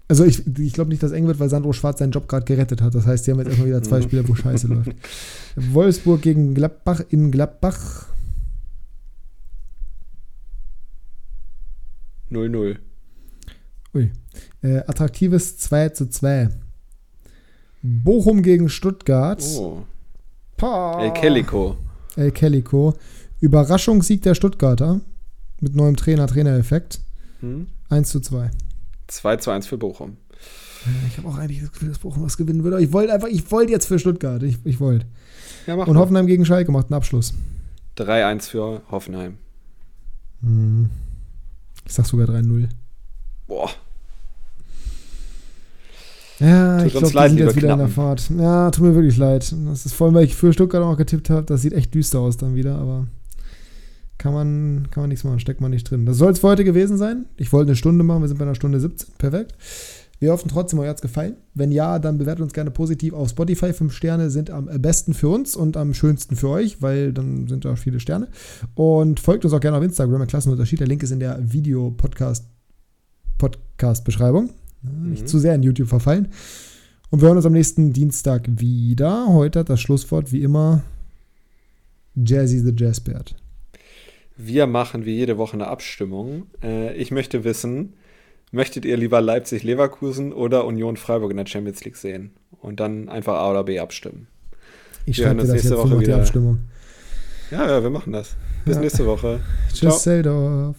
Also ich, ich glaube nicht, dass es eng wird, weil Sandro Schwarz seinen Job gerade gerettet hat. Das heißt, sie haben jetzt erstmal wieder zwei Mhm. (laughs) Spiele, wo Scheiße läuft. Wolfsburg gegen Gladbach in Gladbach. 0-0. Äh, attraktives 2 zu 2. Bochum gegen Stuttgart. Oh. Pah. El Kellico. El Kellico. Überraschungssieg der Stuttgarter. Mit neuem Trainer, Trainereffekt. Hm? 1 zu 2. 2 zu 1 für Bochum. Ich habe auch eigentlich das Gefühl, dass Bochum was gewinnen würde. Aber Ich wollte einfach, ich wollte jetzt für Stuttgart. Ich, ich wollte. Ja, Und mal. Hoffenheim gegen Schalke macht einen Abschluss. 3-1 für Hoffenheim. Hm. Ich sag sogar 3-0. Boah. Ja, Tut ich glaube, die sind jetzt wieder in der Knappen. Fahrt. Ja, tut mir wirklich leid. Das ist vor allem, weil ich für Stuttgart auch noch getippt habe. Das sieht echt düster aus dann wieder, aber kann man, kann man nichts machen, steckt man nicht drin. Das soll es für heute gewesen sein. Ich wollte eine Stunde machen, wir sind bei einer Stunde 17. Perfekt. Wir hoffen trotzdem, euch hat es gefallen. Wenn ja, dann bewertet uns gerne positiv auf Spotify. Fünf Sterne sind am besten für uns und am schönsten für euch, weil dann sind da viele Sterne. Und folgt uns auch gerne auf Instagram, ein Klassenunterschied. Der Link ist in der Video-Podcast-Beschreibung. Mhm. Nicht zu sehr in YouTube verfallen. Und wir hören uns am nächsten Dienstag wieder. Heute hat das Schlusswort wie immer Jazzy the Jazzbird. Wir machen wie jede Woche eine Abstimmung. Äh, ich möchte wissen, möchtet ihr lieber Leipzig-Leverkusen oder Union Freiburg in der Champions League sehen? Und dann einfach A oder B abstimmen. Ich schreibe dir das jetzt Woche wieder. die Abstimmung. Ja, ja, wir machen das. Bis ja. nächste Woche. Tschüss, Seldorf.